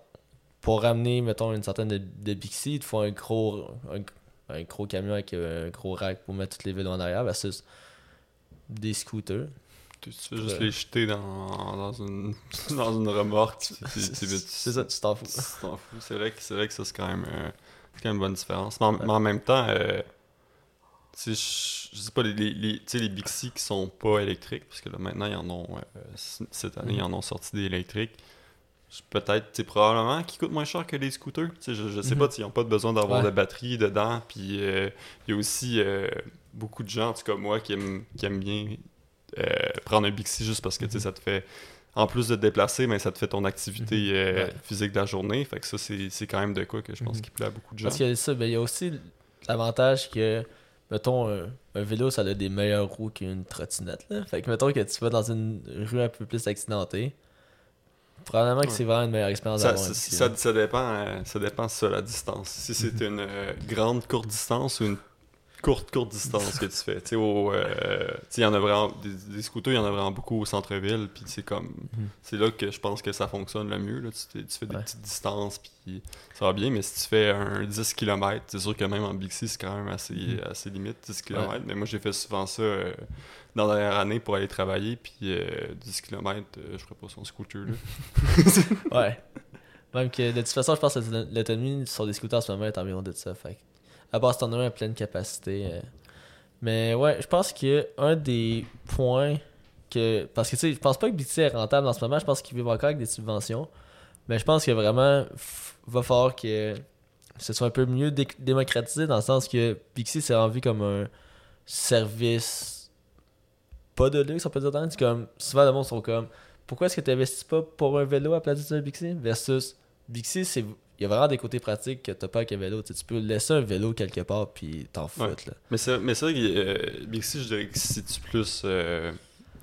pour ramener, mettons, une certaine de, de Bixi, il te faut un gros, un, un gros camion avec un gros rack pour mettre tous les vélos en arrière versus des scooters. Tu, tu fais juste les jeter dans, dans, une, [laughs] dans une remorque. C'est ça, tu t'en fous. Tu t'en fous. C'est vrai que c'est vrai que ça c'est quand même euh, c'est quand même une bonne différence. Mais en, mais en même temps, euh, je je sais pas les, les, les- les Bixi qui sont pas électriques, parce que là maintenant ils en ont euh, cette année ils en ont sorti des électriques. Peut-être, probablement qu'ils coûtent moins cher que les scooters. Je, je sais Mhm. pas, ils n'ont pas besoin d'avoir Ouais. de batterie dedans. Puis euh, il y a aussi euh, beaucoup de gens, en tout cas moi, qui aiment, qui aiment bien prendre un Bixi juste parce que Mhm. ça te fait en plus de te déplacer, mais ça te fait ton activité Mhm. euh, Ouais. physique de la journée. Fait que ça, c'est quand même de quoi que je pense Mhm. qui plaît à beaucoup de gens. Parce qu'il y a ça, ben, il y a aussi l'avantage que, mettons, un, un vélo, ça a des meilleures roues qu'une trottinette. Là. Fait que, mettons que tu vas dans une rue un peu plus accidentée, probablement que c'est vraiment une meilleure expérience Ça, ça, ça- ça dépend, euh, ça dépend ça, la distance. Si c'est Mhm. une euh, grande courte distance ou une courte courte distance que tu fais. Tu sais, au, euh, il y en a vraiment des, des scooters, il y en a vraiment beaucoup au centre-ville, puis c'est comme Mhm. c'est là que je pense que ça fonctionne le mieux là. Tu, fais- tu fais des Ouais. petites distances puis ça va bien, mais si tu fais un 10 km, c'est sûr que même en Bixi, c'est quand même assez Mhm. assez limite 10 km, mais moi j'ai fait souvent ça euh, dans la dernière année pour aller travailler puis euh, 10 km, je ferais pas son scooter là. [laughs] Ouais. Même que, de toute façon, je pense que l'autonomie sur des scooters en ce moment est environ de ça. Fait à si t'en as à pleine capacité. euh. Mais ouais, je pense que un des points que. Parce que tu sais, je pense pas que BT est rentable en ce moment, je pense qu'ils vivent encore avec des subventions. Mais je pense que vraiment, va falloir que ce soit un peu mieux dé- démocratisé dans le sens que Pixie c'est envie comme un service pas de luxe, on peut dire comme souvent le monde sont comme pourquoi est-ce que tu investis pas pour un vélo à place d'un Bixi versus Bixi c'est il y a vraiment des côtés pratiques que t'as pas avec un vélo. Tu peux laisser un vélo quelque part puis t'en foutre. Ouais. Là. Mais c'est mais que euh, Bixi, je dirais que si tu plus euh,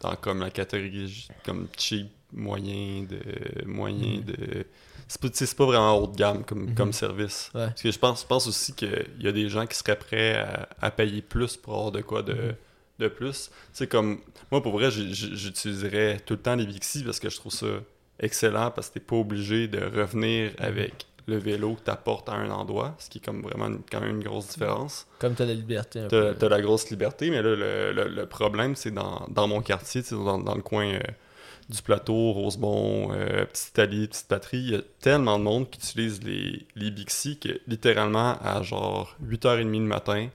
dans comme la catégorie comme cheap, moyen, de moyen, Mhm. de. C'est pas, c'est pas vraiment haut de gamme comme, Mhm. comme service. Ouais. Parce que je pense, je pense aussi qu'il y a des gens qui seraient prêts à, à payer plus pour avoir de quoi de, Mhm. de plus. Comme. Moi, pour vrai, j'utiliserais tout le temps les Bixi parce que je trouve ça excellent parce que t'es pas obligé de revenir Mhm. avec le vélo que t'apportes à un endroit, ce qui est comme vraiment une- quand même une grosse différence. Comme t'as la liberté un T'as peu. t'as la grosse liberté, mais là, le, le- le problème, c'est dans, dans mon quartier, dans, dans le coin euh, du plateau, Rosemont, euh, Petite Italie, Petite Patrie, il y a tellement de monde qui utilise les, les Bixi que littéralement, à genre 8h30 le matin,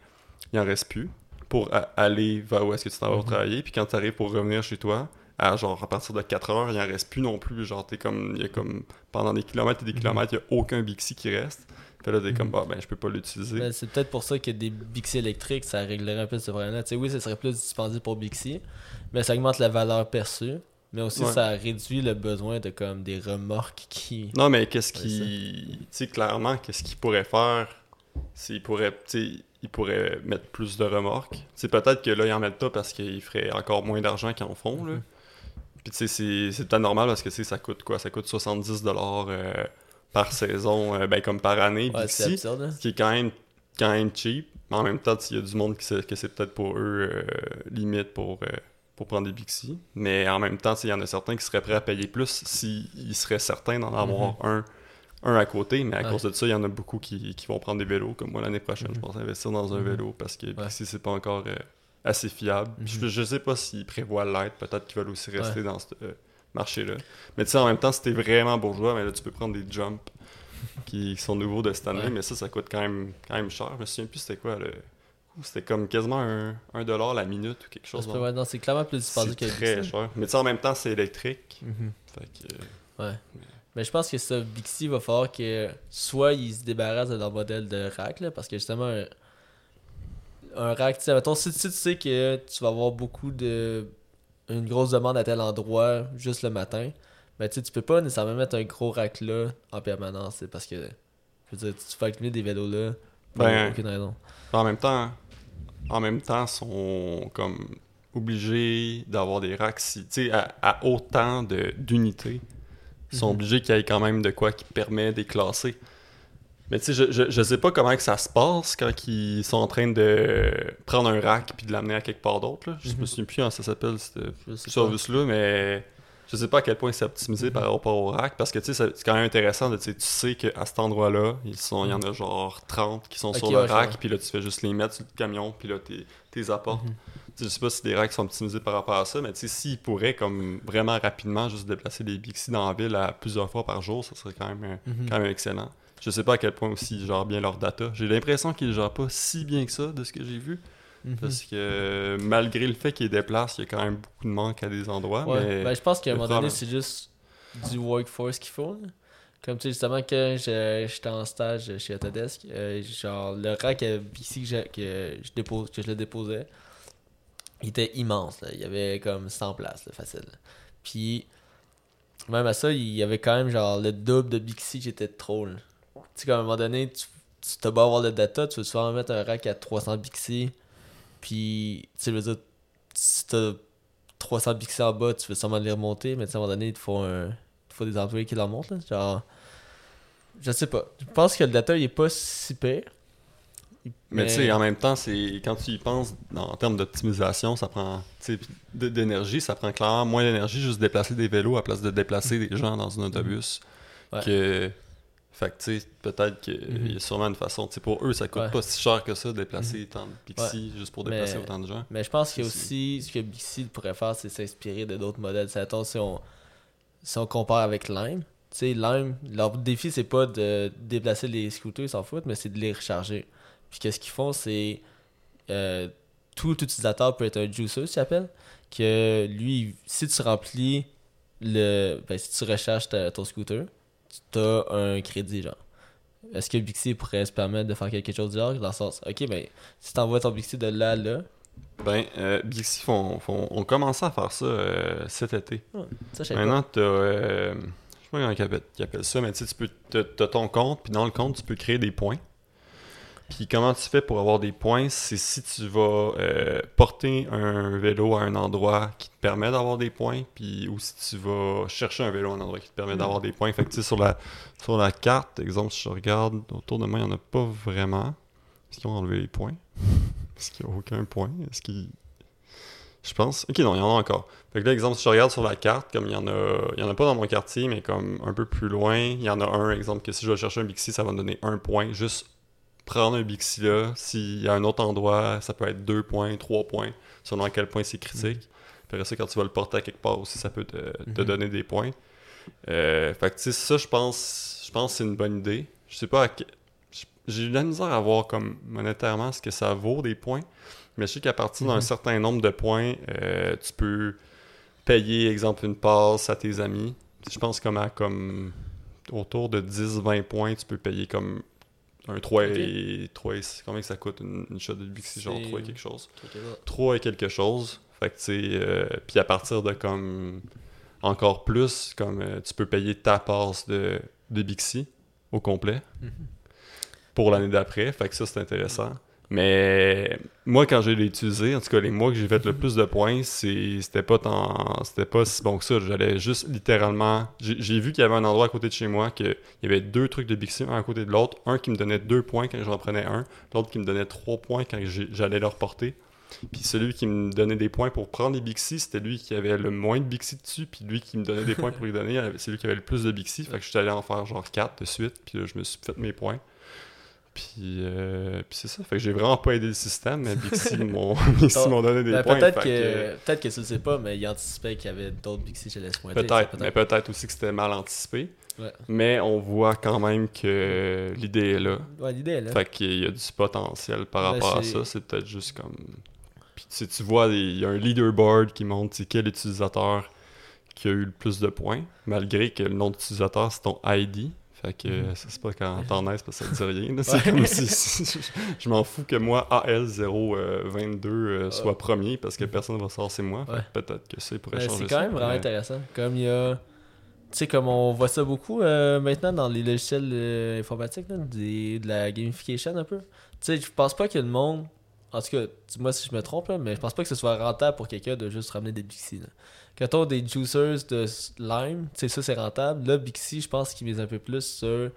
il en reste plus pour a- aller vers où est-ce que tu t'en vas Mhm. travailler. Puis quand tu arrives pour revenir chez toi, à genre à partir de 4 heures, il en reste plus non plus. Genre, t'es comme, il y a comme, pendant des kilomètres et des Mhm. kilomètres, il n'y a aucun Bixi qui reste. Fait là, t'es comme, Mhm. bah, ben, je peux pas l'utiliser. Mais c'est peut-être pour ça que des Bixi électriques, ça réglerait un peu ce problème-là. Tu sais, oui, ça serait plus dispendieux pour Bixi, mais ça augmente la valeur perçue. Mais aussi, Ouais. ça réduit le besoin de comme des remorques qui. Non, mais qu'est-ce Ouais, qui. Tu sais, clairement, qu'est-ce qu'il pourrait faire C'est qu'il pourrait. Tu sais, il pourrait mettre plus de remorques. C'est peut-être que là, ils en mettent pas parce qu'ils feraient encore moins d'argent qu'ils en font, là. Mhm. Puis tu sais, c'est- c'est peut-être normal parce que ça coûte quoi? Ça coûte 70$ euh, par saison, euh, ben comme par année, Ouais, c'est absurde. hein. ce qui est quand même, quand même cheap. Mais en même temps, il y a du monde qui sait que c'est peut-être pour eux euh, limite pour, pour prendre des Bixi. Mais en même temps, il y en a certains qui seraient prêts à payer plus s'ils seraient certains d'en avoir un, un à côté. Mais à. Ouais. cause de ça, il y en a beaucoup qui, qui vont prendre des vélos. Comme moi, l'année prochaine, je Mhm. pense investir dans un Mhm. vélo parce que Bixi, c'est pas encore euh, assez fiable. Mhm. Je, je sais pas s'ils prévoient l'être. Peut-être qu'ils veulent aussi rester dans ce euh, marché-là. Mais tu sais, en même temps, si t'es vraiment bourgeois, mais là, tu peux prendre des jumps qui sont nouveaux de cette année, Ouais. mais ça, ça coûte quand même, quand même cher. Je me souviens plus c'était quoi le. C'était comme quasiment un, un dollar la minute ou quelque chose. Ouais, non, c'est clairement plus dispendieux C'est que très cher. Mais tu sais, en même temps, c'est électrique. Mhm. Fait que, euh, Ouais. Mais je pense que ça, Bixi va falloir que soit ils se débarrassent de leur modèle de rack, là, parce que justement, un, rack, tu sais, mettons, si, si tu sais que tu vas avoir beaucoup de. une grosse demande à tel endroit juste le matin, ben tu sais, tu peux pas nécessairement mettre un gros rack là en permanence, c'est parce que. Je veux dire, tu fais accumuler des vélos là. Pour Ben, aucune raison. en même temps, en même temps, sont comme obligés d'avoir des racks si, tu sais, à, à autant de- d'unités. Ils sont Mhm. obligés qu'il y ait quand même de quoi qui permet de les classer. Mais tu sais, je, je, je sais pas comment que ça se passe quand ils sont en train de prendre un rack puis de l'amener à quelque part d'autre. Je me Mhm. souviens plus comment ça s'appelle, ce service-là, mais je sais pas à quel point c'est optimisé par rapport au rack parce que tu sais, c'est quand même intéressant de tu sais, tu sais qu'à cet endroit-là, ils sont, il y en a genre 30 qui sont sur le rack, puis là tu fais juste les mettre sur le camion, puis là t'es t'es apportes. Mhm. Sais, Je sais pas si les racks sont optimisés par rapport à ça, mais tu sais, s'ils pourraient comme vraiment rapidement juste déplacer les Bixi dans la ville à plusieurs fois par jour, ça serait quand même, Mhm. quand même excellent. Je sais pas à quel point aussi ils gèrent bien leur data. J'ai l'impression qu'ils gèrent pas si bien que ça de ce que j'ai vu. Mhm. Parce que malgré le fait qu'ils déplacent, il y a quand même beaucoup de manque à des endroits. Ouais, mais... ben, je pense qu'à un moment donné, c'est juste du workforce qu'il faut. là. Comme tu sais, justement, quand j'étais en stage chez Autodesk, euh, genre, le rack à BC que, je- que je, dépose, que je le déposais, il était immense. Là. Il y avait comme 100 places, là, facile. Puis, même à ça, il y avait quand même genre le double de Bixi qui était trop. là. Tu sais, qu'à un moment donné, tu, tu t'as beau avoir le data, tu veux souvent mettre un rack à 300 Bixi. Puis, tu sais, je veux dire, si t'as 300 Bixi en bas, tu veux sûrement les remonter, mais à un moment donné, il te faut, un, il faut des employés qui leur montent. Là. Genre, je sais pas. Je pense que le data, il est pas si pire. Mais tu sais, en même temps, c'est quand tu y penses en termes d'optimisation, ça prend d'énergie, ça prend clairement moins d'énergie juste déplacer des vélos à place de déplacer des gens dans un autobus. Ouais. Que fait que tu sais, peut-être qu'il Mhm. y a sûrement une façon. Tu sais, pour eux, ça coûte Ouais. pas si cher que ça de déplacer tant de Pixie juste pour Mais- déplacer autant de gens. Mais je pense que C'est- aussi, ce que Bixi pourrait faire, c'est s'inspirer de d'autres modèles. Attends, si on, si on compare avec Lime, tu sais, Lime, leur défi, c'est pas de déplacer les scooters, ils s'en foutent, mais c'est de les recharger. Puis qu'est-ce qu'ils font, c'est. euh, tout utilisateur peut être un juicer, tu appelles. Que lui, si tu remplis le. Ben, si tu recharges ta- ton scooter, tu as un crédit, genre. Est-ce que Bixi pourrait se permettre de faire quelque chose du genre Dans le sens, ok, ben, si tu envoies ton Bixi de là à là, Ben, euh, Bixi font, font, ont commencé à faire ça euh, cet été. ça. Maintenant, t'as. euh, je sais pas comment ils appellent, ça, mais tu sais, tu peux. t'as- T'as ton compte, puis dans le compte, tu peux créer des points. Puis comment tu fais pour avoir des points C'est si tu vas euh, porter un vélo à un endroit qui te permet d'avoir des points, puis ou si tu vas chercher un vélo à un endroit qui te permet d'avoir des points. Fait que tu sais, sur la, sur la carte, exemple, si je regarde autour de moi, il n'y en a pas vraiment. Est-ce qu'ils ont enlevé les points? [laughs] Est-ce qu'il n'y a aucun point? Est-ce qu'ils. Je pense. Ok, non, il y en a encore. Fait que là, exemple, si je regarde sur la carte, comme il y en a, il y en a pas dans mon quartier, mais comme un peu plus loin, il y en a un, exemple, que si je vais chercher un Bixi, ça va me donner un point. Juste prendre un Bixi là, s'il y a un autre endroit, ça peut être deux points, trois points, selon à quel point c'est critique. Puis après ça, quand tu vas le porter à quelque part aussi, ça peut te, te Mhm. donner des points. Euh, fait que ça, je pense, je pense que c'est une bonne idée. Je sais pas à que- J'ai eu de la misère à voir comme monétairement ce que ça vaut des points. Mais je sais qu'à partir d'un Mhm. certain nombre de points, euh, tu peux payer, exemple, une passe à tes amis. Je pense comme à comme autour de 10-20 points, tu peux payer comme un 3 et 3 et- combien ça coûte une, une shot de Bixi, genre C'est- 3 et quelque chose. Ok, là. 3 et quelque chose. Fait que tu sais, euh, puis à partir de comme encore plus, comme euh, tu peux payer ta passe de, de Bixi au complet Mhm. pour l'année d'après. Fait que ça, c'est intéressant. Mais moi, quand j'ai utilisé, en tout cas, les mois que j'ai fait le plus de points, c'était pas tant, c'était pas si bon que ça. J'allais juste littéralement. J'ai vu qu'il y avait un endroit à côté de chez moi qu'il y avait deux trucs de Bixi, un à côté de l'autre. Un qui me donnait deux points quand j'en prenais un, l'autre qui me donnait trois points quand j'allais le reporter. Puis celui qui me donnait des points pour prendre les Bixi, c'était lui qui avait le moins de Bixi dessus. Puis lui qui me donnait des points pour les donner, c'est lui qui avait le plus de Bixi. Fait que j'étais allé en faire genre 4 de suite. Puis là, je me suis fait mes points. Puis, euh, puis c'est ça. Fait que j'ai vraiment pas aidé le système, mais Bixi [laughs] [laughs] m'ont donné des Ben, points. peut-être fait que, peut-être que tu le sais pas, mais il anticipait qu'il y avait d'autres Bixi chez les pointer. Peut-être, ça, mais peut-être aussi que c'était mal anticipé. Ouais. Mais on voit quand même que l'idée est là. Ouais, l'idée est là. Fait qu'il y a du potentiel par Ben, rapport à ça. C'est peut-être juste comme. Puis tu sais, tu vois, il y a un leaderboard qui montre quel utilisateur qui a eu le plus de points, malgré que le nom d'utilisateur c'est ton ID. Fait que Mhm. ça, c'est pas quand t'en parce que ça te dit rien. là. [laughs] C'est Ouais. comme si, si- je, m'en fous que moi, AL022 euh, soit premier parce que personne va savoir c'est moi. Ouais. Peut-être que ça, il pourrait Ouais, changer c'est quand ça, même vraiment mais- intéressant. Comme il y a. Tu sais, comme on voit ça beaucoup euh, maintenant dans les logiciels euh, informatiques, là, des- de la gamification un peu. Tu sais, je pense pas que le monde. En tout cas, dis-moi si je me trompe, là, mais je pense pas que ce soit rentable pour quelqu'un de juste ramener des Bixi. On a des juicers de slime, tu sais, ça c'est rentable. Là, Bixi, je pense qu'il mise un peu plus sur euh,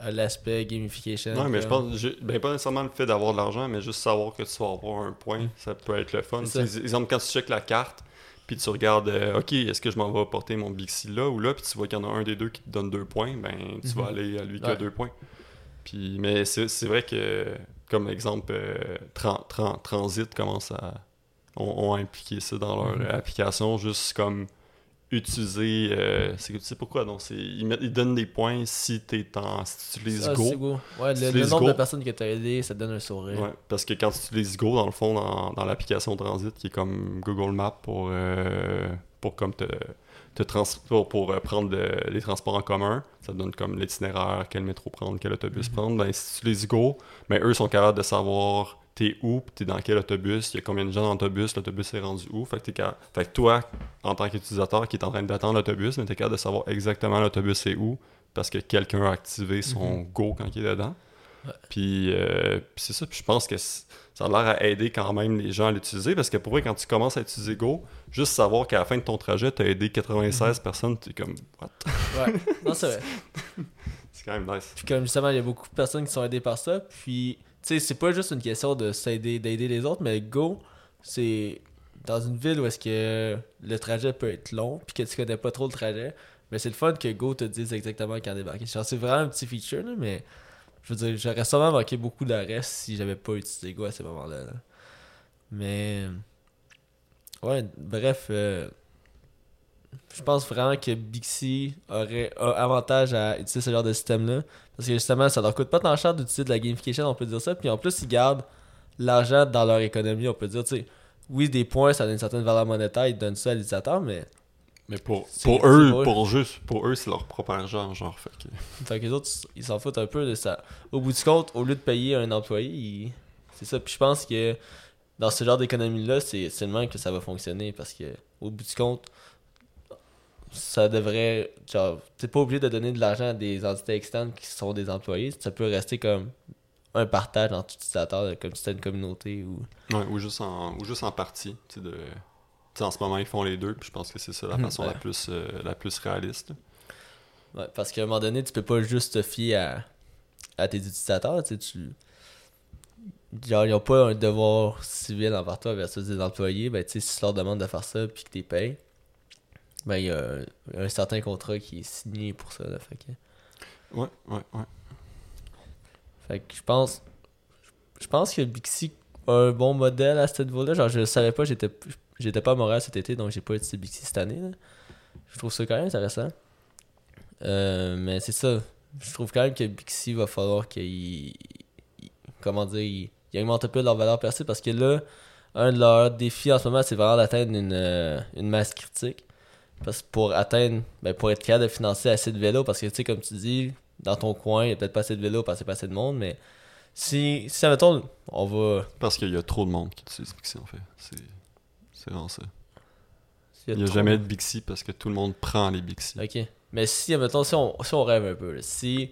l'aspect gamification. Non, mais je pense, je- ben pas nécessairement le fait d'avoir de l'argent, mais juste savoir que tu vas avoir un point, ça peut être le fun. Exemple, quand tu checkes la carte, puis tu regardes, euh, ok, est-ce que je m'en vais porter mon Bixi là ou là, puis tu vois qu'il y en a un des deux qui te donne deux points, ben tu vas Mhm. aller à lui qui a deux points. Puis, mais c'est c'est vrai que, comme exemple, euh, Tran- Tran- Transit commence à. Ont, ont impliqué ça dans leur Mhm. application, juste comme utiliser. euh, c'est tu sais pourquoi, donc ils, ils donnent des points si, t'es en, si tu utilises Ah, Go. Ouais, le, nombre Go. de personnes que tu as aidé, ça te donne un sourire. Ouais, parce que quand tu utilises Go, dans le fond, dans, dans l'application Transit, qui est comme Google Maps pour, euh, pour comme te, te trans pour, pour, euh, prendre le- les transports en commun, ça te donne comme l'itinéraire, quel métro prendre, quel autobus Mhm. prendre. Ben, si tu utilises Go, ben, eux sont capables de savoir t'es où, pis t'es dans quel autobus, il y a combien de gens dans l'autobus, l'autobus est rendu où. Fait que, capable- fait que toi, en tant qu'utilisateur qui est en train d'attendre l'autobus, ben, t'es capable de savoir exactement l'autobus est où, parce que quelqu'un a activé son Go quand il est dedans. Ouais. Puis, euh, puis c'est ça. Puis je pense que ça a l'air à aider quand même les gens à l'utiliser parce que pour vrai, quand tu commences à utiliser Go, juste savoir qu'à la fin de ton trajet, tu as aidé 96 personnes, tu es comme, what? Ouais. Non, c'est vrai. [laughs] C'est quand même nice. Puis comme justement, il y a beaucoup de personnes qui sont aidées par ça. Puis, sais, c'est pas juste une question de s'aider, d'aider les autres, mais Go, c'est dans une ville où est-ce que le trajet peut être long, puis que tu connais pas trop le trajet. Mais c'est le fun que Go te dise exactement quand débarquer. C'est vraiment un petit feature, là, mais je veux dire, j'aurais sûrement manqué beaucoup d'arrêts si j'avais pas utilisé Go à ce moment-là. là. Mais. Ouais, bref. euh, je pense vraiment que Bixi aurait a avantage à utiliser ce genre de système-là. Parce que justement, ça leur coûte pas tant cher d'utiliser de la gamification, on peut dire ça. Puis en plus, ils gardent l'argent dans leur économie, on peut dire, tu sais. Oui, des points, ça a une certaine valeur monétaire, ils donnent ça à l'utilisateur, mais. Mais pour, pour eux, pour juste, pour eux, c'est leur propre argent, genre. Fait que... Fait que les autres, ils s'en foutent un peu de ça. Au bout du compte, au lieu de payer un employé, ils- c'est ça. Puis je pense que dans ce genre d'économie-là, c'est c'est le même que ça va fonctionner parce que au bout du compte, ça devrait. Genre, t'es pas obligé de donner de l'argent à des entités externes qui sont des employés. Ça peut rester comme un partage entre utilisateurs, comme si c'était une communauté ou. Ouais, ou juste en, ou juste en partie. De... en ce moment, ils font les deux, puis je pense que c'est ça la Mhm, façon la, plus, euh, la plus réaliste. Ouais, parce qu'à un moment donné, tu peux pas juste te fier à, à tes utilisateurs, tu. Genre, ils ont pas un devoir civil envers toi versus des employés, ben, tu sais, si tu leur demandes de faire ça puis que tu payes, ben, il y a un, un certain contrat qui est signé pour ça, là, fait que... Ouais, ouais, ouais. Fait que je pense... Je pense que Bixi a un bon modèle à ce niveau-là, genre, je le savais pas, j'étais j'étais pas à Montréal cet été, donc j'ai pas utilisé Bixi cette année, là. Je trouve ça quand même intéressant. Euh, mais c'est ça. Je trouve quand même que Bixi va falloir qu'il. il- Comment dire il, il augmente un peu leur valeur perçue parce que là, un de leurs défis en ce moment, c'est vraiment d'atteindre une, euh, une masse critique. Parce que pour atteindre, ben pour être capable de financer assez de vélos, parce que tu sais, comme tu dis, dans ton coin, il y a peut-être pas assez de vélos parce qu'il n'y a pas assez de monde, mais si, si admettons, on va. Parce qu'il y a trop de monde qui utilise Pixie, en fait. C'est c'est vraiment ça. Il n'y a jamais de Bixi parce que tout le monde prend les Bixi. Ok. Mais si, admettons, si on, si on rêve un peu, là, si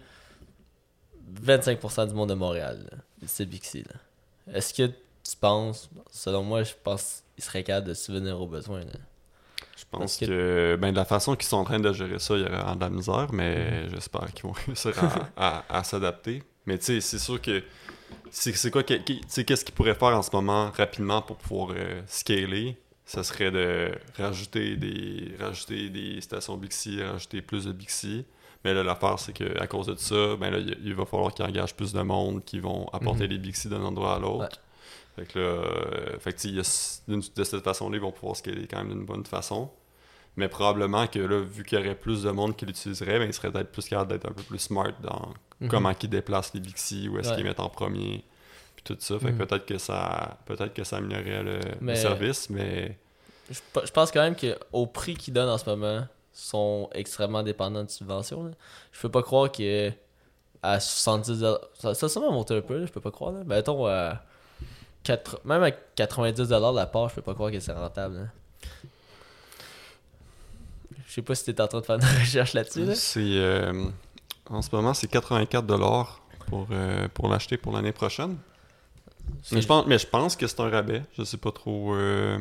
25% du monde de Montréal, c'est Bixi, là, est-ce que tu penses, selon moi, je pense qu'il serait capable de subvenir aux besoins, là? Je pense que, que- ben, de la façon qu'ils sont en train de gérer ça, il y aura de la misère, mais j'espère qu'ils vont [laughs] réussir à, [laughs] à- à s'adapter. Mais tu sais, c'est sûr que c'est quoi que- qu'est-ce qu'ils pourraient faire en ce moment rapidement pour pouvoir euh, scaler? Ça serait de rajouter des rajouter des stations Bixi, rajouter plus de Bixi. Mais là, l'affaire, c'est qu'à cause de ça, ben là, il il va falloir qu'ils engagent plus de monde qui vont apporter Mhm. les Bixi d'un endroit à l'autre. Ouais. Fait que là, euh, fait que, a de cette façon-là, ils vont pouvoir scaler quand même d'une bonne façon. Mais probablement que là, vu qu'il y aurait plus de monde qui l'utiliserait, ben, ils seraient peut-être plus capables d'être un peu plus smart dans Mhm. comment ils déplacent les Bixi, où est-ce Ouais. qu'ils mettent en premier, puis tout ça. Fait Mhm. peut-être que ça peut-être que ça améliorerait le, service, mais Je, je pense quand même qu'au prix qu'ils donnent en ce moment, sont extrêmement dépendants de subventions. là. Je peux pas croire que à 70 ça, ça a sûrement monté un peu, là, je peux pas croire. Là. Ben, mettons, à quatre- même à 90 la part, je peux pas croire que c'est rentable. là. Je sais pas si t'es en train de faire une [laughs] recherche là-dessus. Là. c'est euh, en ce moment c'est 84 dollars pour euh, pour l'acheter pour l'année prochaine. Mais je pense mais je pense que c'est un rabais, je sais pas trop euh,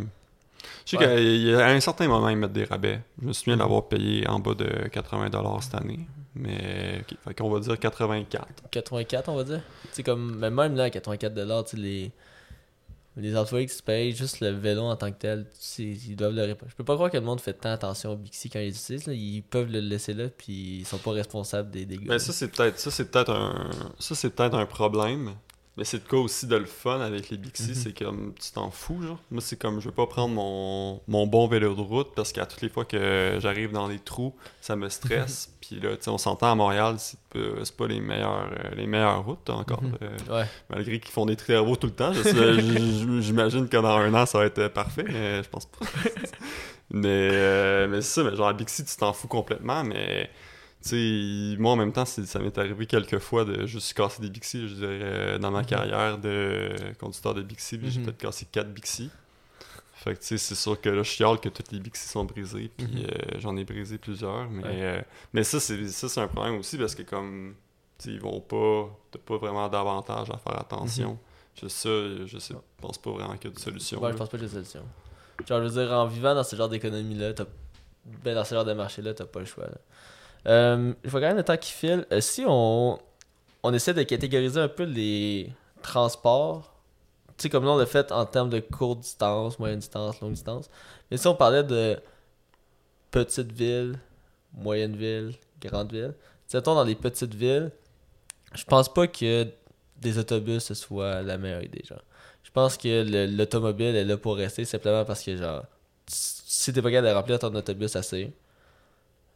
je sais Ouais. qu'il y a à un certain moment ils mettent des rabais. Je me souviens Mhm. d'avoir payé en bas de 80 dollars cette année, mais ok, fait qu'on va dire 84. 84, on va dire? Tu sais, comme, mais même là, à 84 tu sais, les, les qui se payent juste le vélo en tant que tel, ils doivent le réparer. Je peux pas croire que le monde fait tant attention au Bixi quand ils l'utilisent. là. Ils peuvent le laisser là, puis ils sont pas responsables des dégâts. Ben ça c'est peut-être peut-être un ça c'est peut-être un problème. Mais c'est le cas aussi de le fun avec les Bixi, Mhm. c'est comme tu t'en fous genre. Moi c'est comme je veux pas prendre mon, mon bon vélo de route parce qu'à toutes les fois que j'arrive dans les trous, ça me stresse. Puis là, tu sais, on s'entend à Montréal, c'est pas, pas les meilleures euh, les meilleures routes encore. Mhm. euh, Ouais. malgré qu'ils font des travaux tout le temps. J'imagine que dans un an ça va être parfait, mais je pense pas. [laughs] mais euh, mais c'est ça, mais genre à Bixi tu t'en fous complètement, mais sais, moi en même temps, ça m'est arrivé quelques fois de juste casser des Bixi, je dirais, euh, dans ma Mhm. carrière de conducteur de Bixi, puis j'ai Mhm. peut-être cassé 4 Bixi. Fait que tu sais, c'est sûr que là, je chiale que toutes les Bixi sont brisées, puis Mhm. euh, j'en ai brisé plusieurs, mais, Ouais. euh, mais ça, c'est un problème aussi parce que comme, tu sais, ils vont pas, t'as pas vraiment d'avantage à faire attention. Je ça, je sais, pense pas vraiment qu'il y a de solution. Ouais, là. je pense pas que j'ai de solution. Genre, je veux dire, en vivant dans ce genre d'économie-là, ben, dans ce genre de marché-là, t'as pas le choix. là. Euh, je quand même le temps qui file. Euh, si on, on essaie de catégoriser un peu les transports, tu sais, comme là, on l'a fait en termes de courte distance, moyenne distance, longue distance. Mais si on parlait de petites villes, moyenne ville, grande ville, mettons, dans les petites villes, je pense pas que des autobus ce soit la meilleure idée, genre. Je pense que le- l'automobile est là pour rester simplement parce que, genre, si t'es pas capable de remplir ton autobus assez,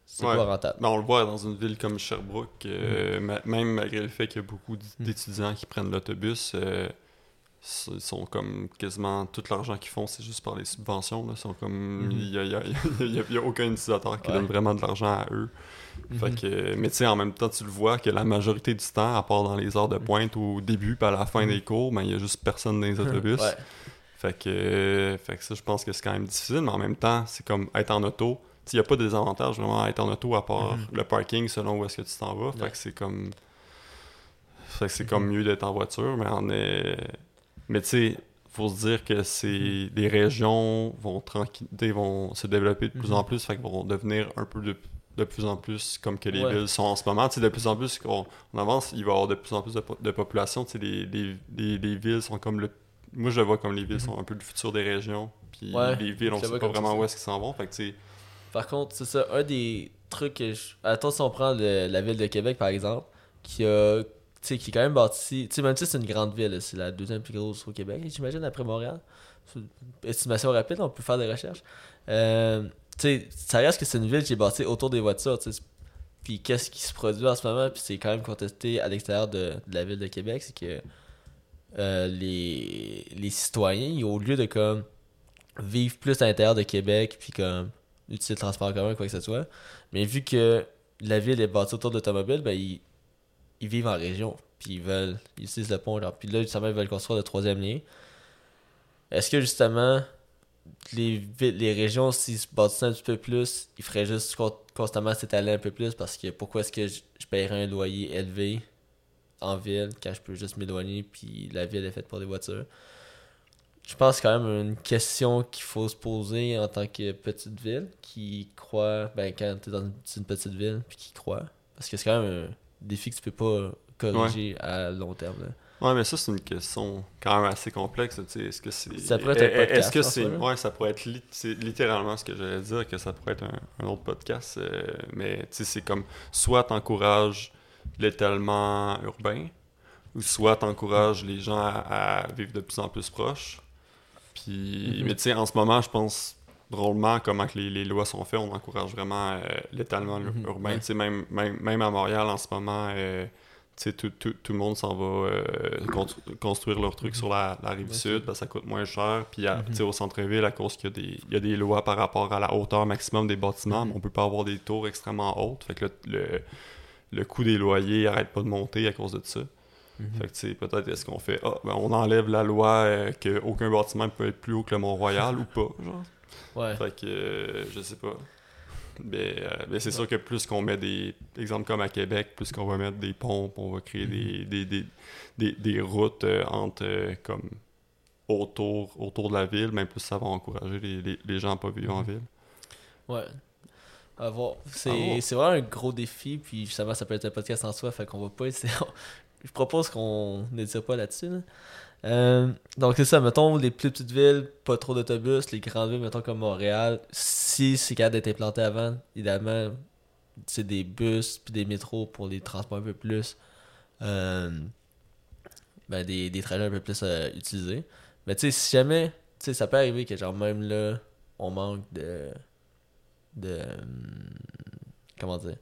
c'est Ouais. pas rentable. Mais on le voit dans une ville comme Sherbrooke, euh, ma- même malgré le fait qu'il y a beaucoup d- d'étudiants qui prennent l'autobus, euh, ils sont comme quasiment tout l'argent qu'ils font, c'est juste par les subventions. Là. Ils sont comme, Mhm. [laughs] il y a, il y a- il y a- aucun utilisateur qui Ouais. donne vraiment de l'argent à eux. Fait Mhm. que, mais tu sais, en même temps, tu le vois que la majorité du temps, à part dans les heures de pointe au début puis à la fin des cours, ben, il y a juste personne dans les autobus. Ouais. Fait que, fait que ça, je pense que c'est quand même difficile, mais en même temps, c'est comme être en auto. Il n'y a pas de désavantage vraiment à être en auto à part Mhm. le parking selon où est-ce que tu t'en vas. Fait que c'est comme. Fait que c'est Mhm. comme mieux d'être en voiture, mais on est. Mais tu sais, faut se dire que c'est. Les régions vont tranquille, vont se développer de plus Mhm. en plus, fait qu'ils vont devenir un peu de, de plus en plus comme que les Ouais. villes sont en ce moment. Tu sais, de plus en plus qu'on on avance, il va y avoir de plus en plus de, de population. Tu sais, les, les, les, les villes sont comme le. Moi, je le vois comme les villes Mhm. sont un peu le futur des régions. Puis Ouais, les villes, on le sait pas ça vraiment où est-ce qu'ils s'en vont. Fait que tu sais. Par contre, c'est ça, un des trucs que je. Attends, si on prend la ville de Québec, par exemple, qui a. Tu sais, qui est quand même bâti. Tu sais, même si c'est une grande ville, c'est la deuxième plus grosse au Québec, j'imagine, après Montréal. Estimation rapide, on peut faire des recherches. Euh, tu sais, ça reste que c'est une ville qui est bâtie autour des voitures, tu sais. Puis qu'est-ce qui se produit en ce moment, puis c'est quand même contesté à l'extérieur de, la ville de Québec, c'est que euh, les, les citoyens, au lieu de comme vivre plus à l'intérieur de Québec, puis comme utiliser le transport commun, quoi que ce soit, mais vu que la ville est bâtie autour d'automobiles, ben ils, ils vivent en région, puis ils veulent, ils utilisent le pont, genre, puis là, justement, ils veulent construire le troisième lien. Est-ce que justement, les, villes- les régions, s'ils se bâtissaient un petit peu plus, ils feraient juste con- constamment s'étaler un peu plus? Parce que pourquoi est-ce que je, je paierais un loyer élevé en ville quand je peux juste m'éloigner puis la ville est faite pour des voitures? Je pense quand même une question qu'il faut se poser en tant que petite ville qui croit, ben quand t'es dans une, une petite ville puis qui croit, parce que c'est quand même un défi que tu peux pas corriger à long terme. Là. Ouais, mais ça, c'est une question quand même assez complexe. tu sais. Est-ce que c'est. Ça pourrait être un Est-ce podcast, que c'est. là. Ouais, ça pourrait être littéralement ce que j'allais dire, que ça pourrait être un, un autre podcast. euh, mais tu sais, c'est comme soit t'encourages l'étalement urbain, ou soit t'encourages les gens à, à vivre de plus en plus proches. Puis, Mhm. mais tu sais, en ce moment, je pense drôlement comment que les, les lois sont faites, on encourage vraiment euh, l'étalement Mhm, urbain. ouais. Tu sais, même, même, même à Montréal en ce moment, euh, tu sais, tout, tout, tout le monde s'en va euh, constru- construire leurs trucs Mhm. sur la, la rive sud, parce que ça coûte moins cher. Puis à- Mhm. au centre-ville, à cause qu'il y, a des- il y a des lois par rapport à la hauteur maximum des bâtiments, mais on peut pas avoir des tours extrêmement hautes. Fait que là, le, le coût des loyers arrête pas de monter à cause de ça. Mhm. Fait que, tu sais, peut-être est-ce qu'on fait, ah, ben, on enlève la loi euh, qu'aucun bâtiment peut être plus haut que le Mont-Royal ou pas, [laughs] genre? Ouais. Fait que, euh, je sais pas. Mais, euh, mais c'est sûr que plus qu'on met des exemples comme à Québec, plus qu'on va mettre des ponts, on va créer des, des, des, des, des routes euh, entre, comme, autour, autour de la ville, même plus ça va encourager les, les, les gens à pas vivre en ville. Ouais. À voir. C'est c'est vraiment un gros défi, puis justement, ça peut être un podcast en soi, fait qu'on va pas essayer. [laughs] Je propose qu'on n'étire pas là-dessus. là. Euh, donc, c'est ça, mettons les plus petites villes, pas trop d'autobus, les grandes villes, mettons comme Montréal, si c'est capable d'être implanté avant, évidemment, c'est des bus puis des métros pour les transports un peu plus. euh, ben, des, des trajets un peu plus euh, utilisés. Mais tu sais, si jamais, tu sais, ça peut arriver que genre même là, on manque de. de. hum, comment dire?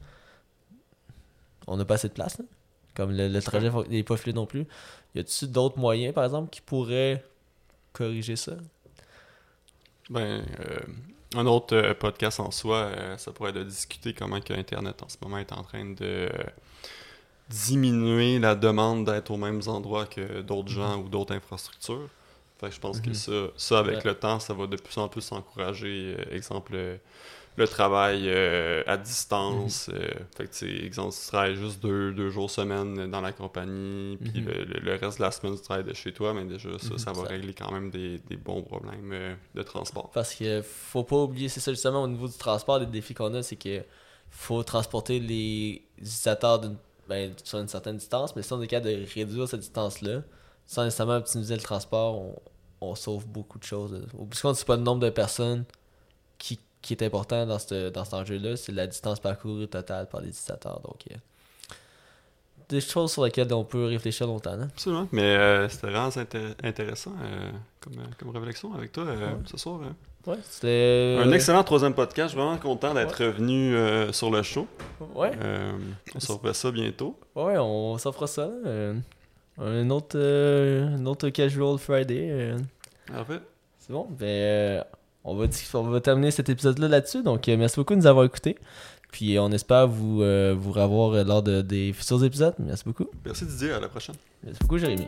On n'a pas assez de place, là. Comme le, le trajet n'est pas fluide non plus. Y a-t-il d'autres moyens, par exemple, qui pourraient corriger ça? Ben, euh, un autre euh, podcast en soi, euh, ça pourrait être de discuter comment que Internet en ce moment est en train de diminuer la demande d'être aux mêmes endroits que d'autres gens ou d'autres infrastructures. Fait que je pense que Mhm. ça, ça avec Ouais. le temps, ça va de plus en plus encourager, exemple, le, travail euh, à distance. Mhm. euh, fait que, exemple, si tu travailles juste deux, deux jours semaine dans la compagnie, puis Mhm. le, le- le reste de la semaine, tu travailles de chez toi, mais déjà, ça, Mhm. ça va Ça- régler quand même des, des bons problèmes euh, de transport. Parce que faut pas oublier, c'est ça justement au niveau du transport, les défis qu'on a, c'est que faut transporter les utilisateurs d'une- ben, sur une certaine distance, mais si on est capable de réduire cette distance-là, sans nécessairement optimiser le transport, on, on sauve beaucoup de choses. Du compte, c'est pas le nombre de personnes qui, qui est important dans, ce dans cet enjeu-là, c'est la distance parcourue totale par les utilisateurs. Donc, euh, des choses sur lesquelles on peut réfléchir longtemps. hein. Absolument. Mais euh, c'était vraiment intér- intéressant euh, comme, comme réflexion avec toi Ouais. ce soir. hein. Ouais, c'était. Un excellent troisième podcast. Je suis vraiment content d'être revenu sur le show. Ouais. On refait ça bientôt. Ouais, on s'offre ça. un autre, un autre casual Friday. Parfait. c'est bon. Ben, on, va, on va terminer cet épisode-là là-dessus. Donc, euh, merci beaucoup de nous avoir écoutés. Puis, on espère vous, euh, vous revoir lors de, des futurs épisodes. Merci beaucoup. Merci Didier. À la prochaine. Merci beaucoup, Jérémy.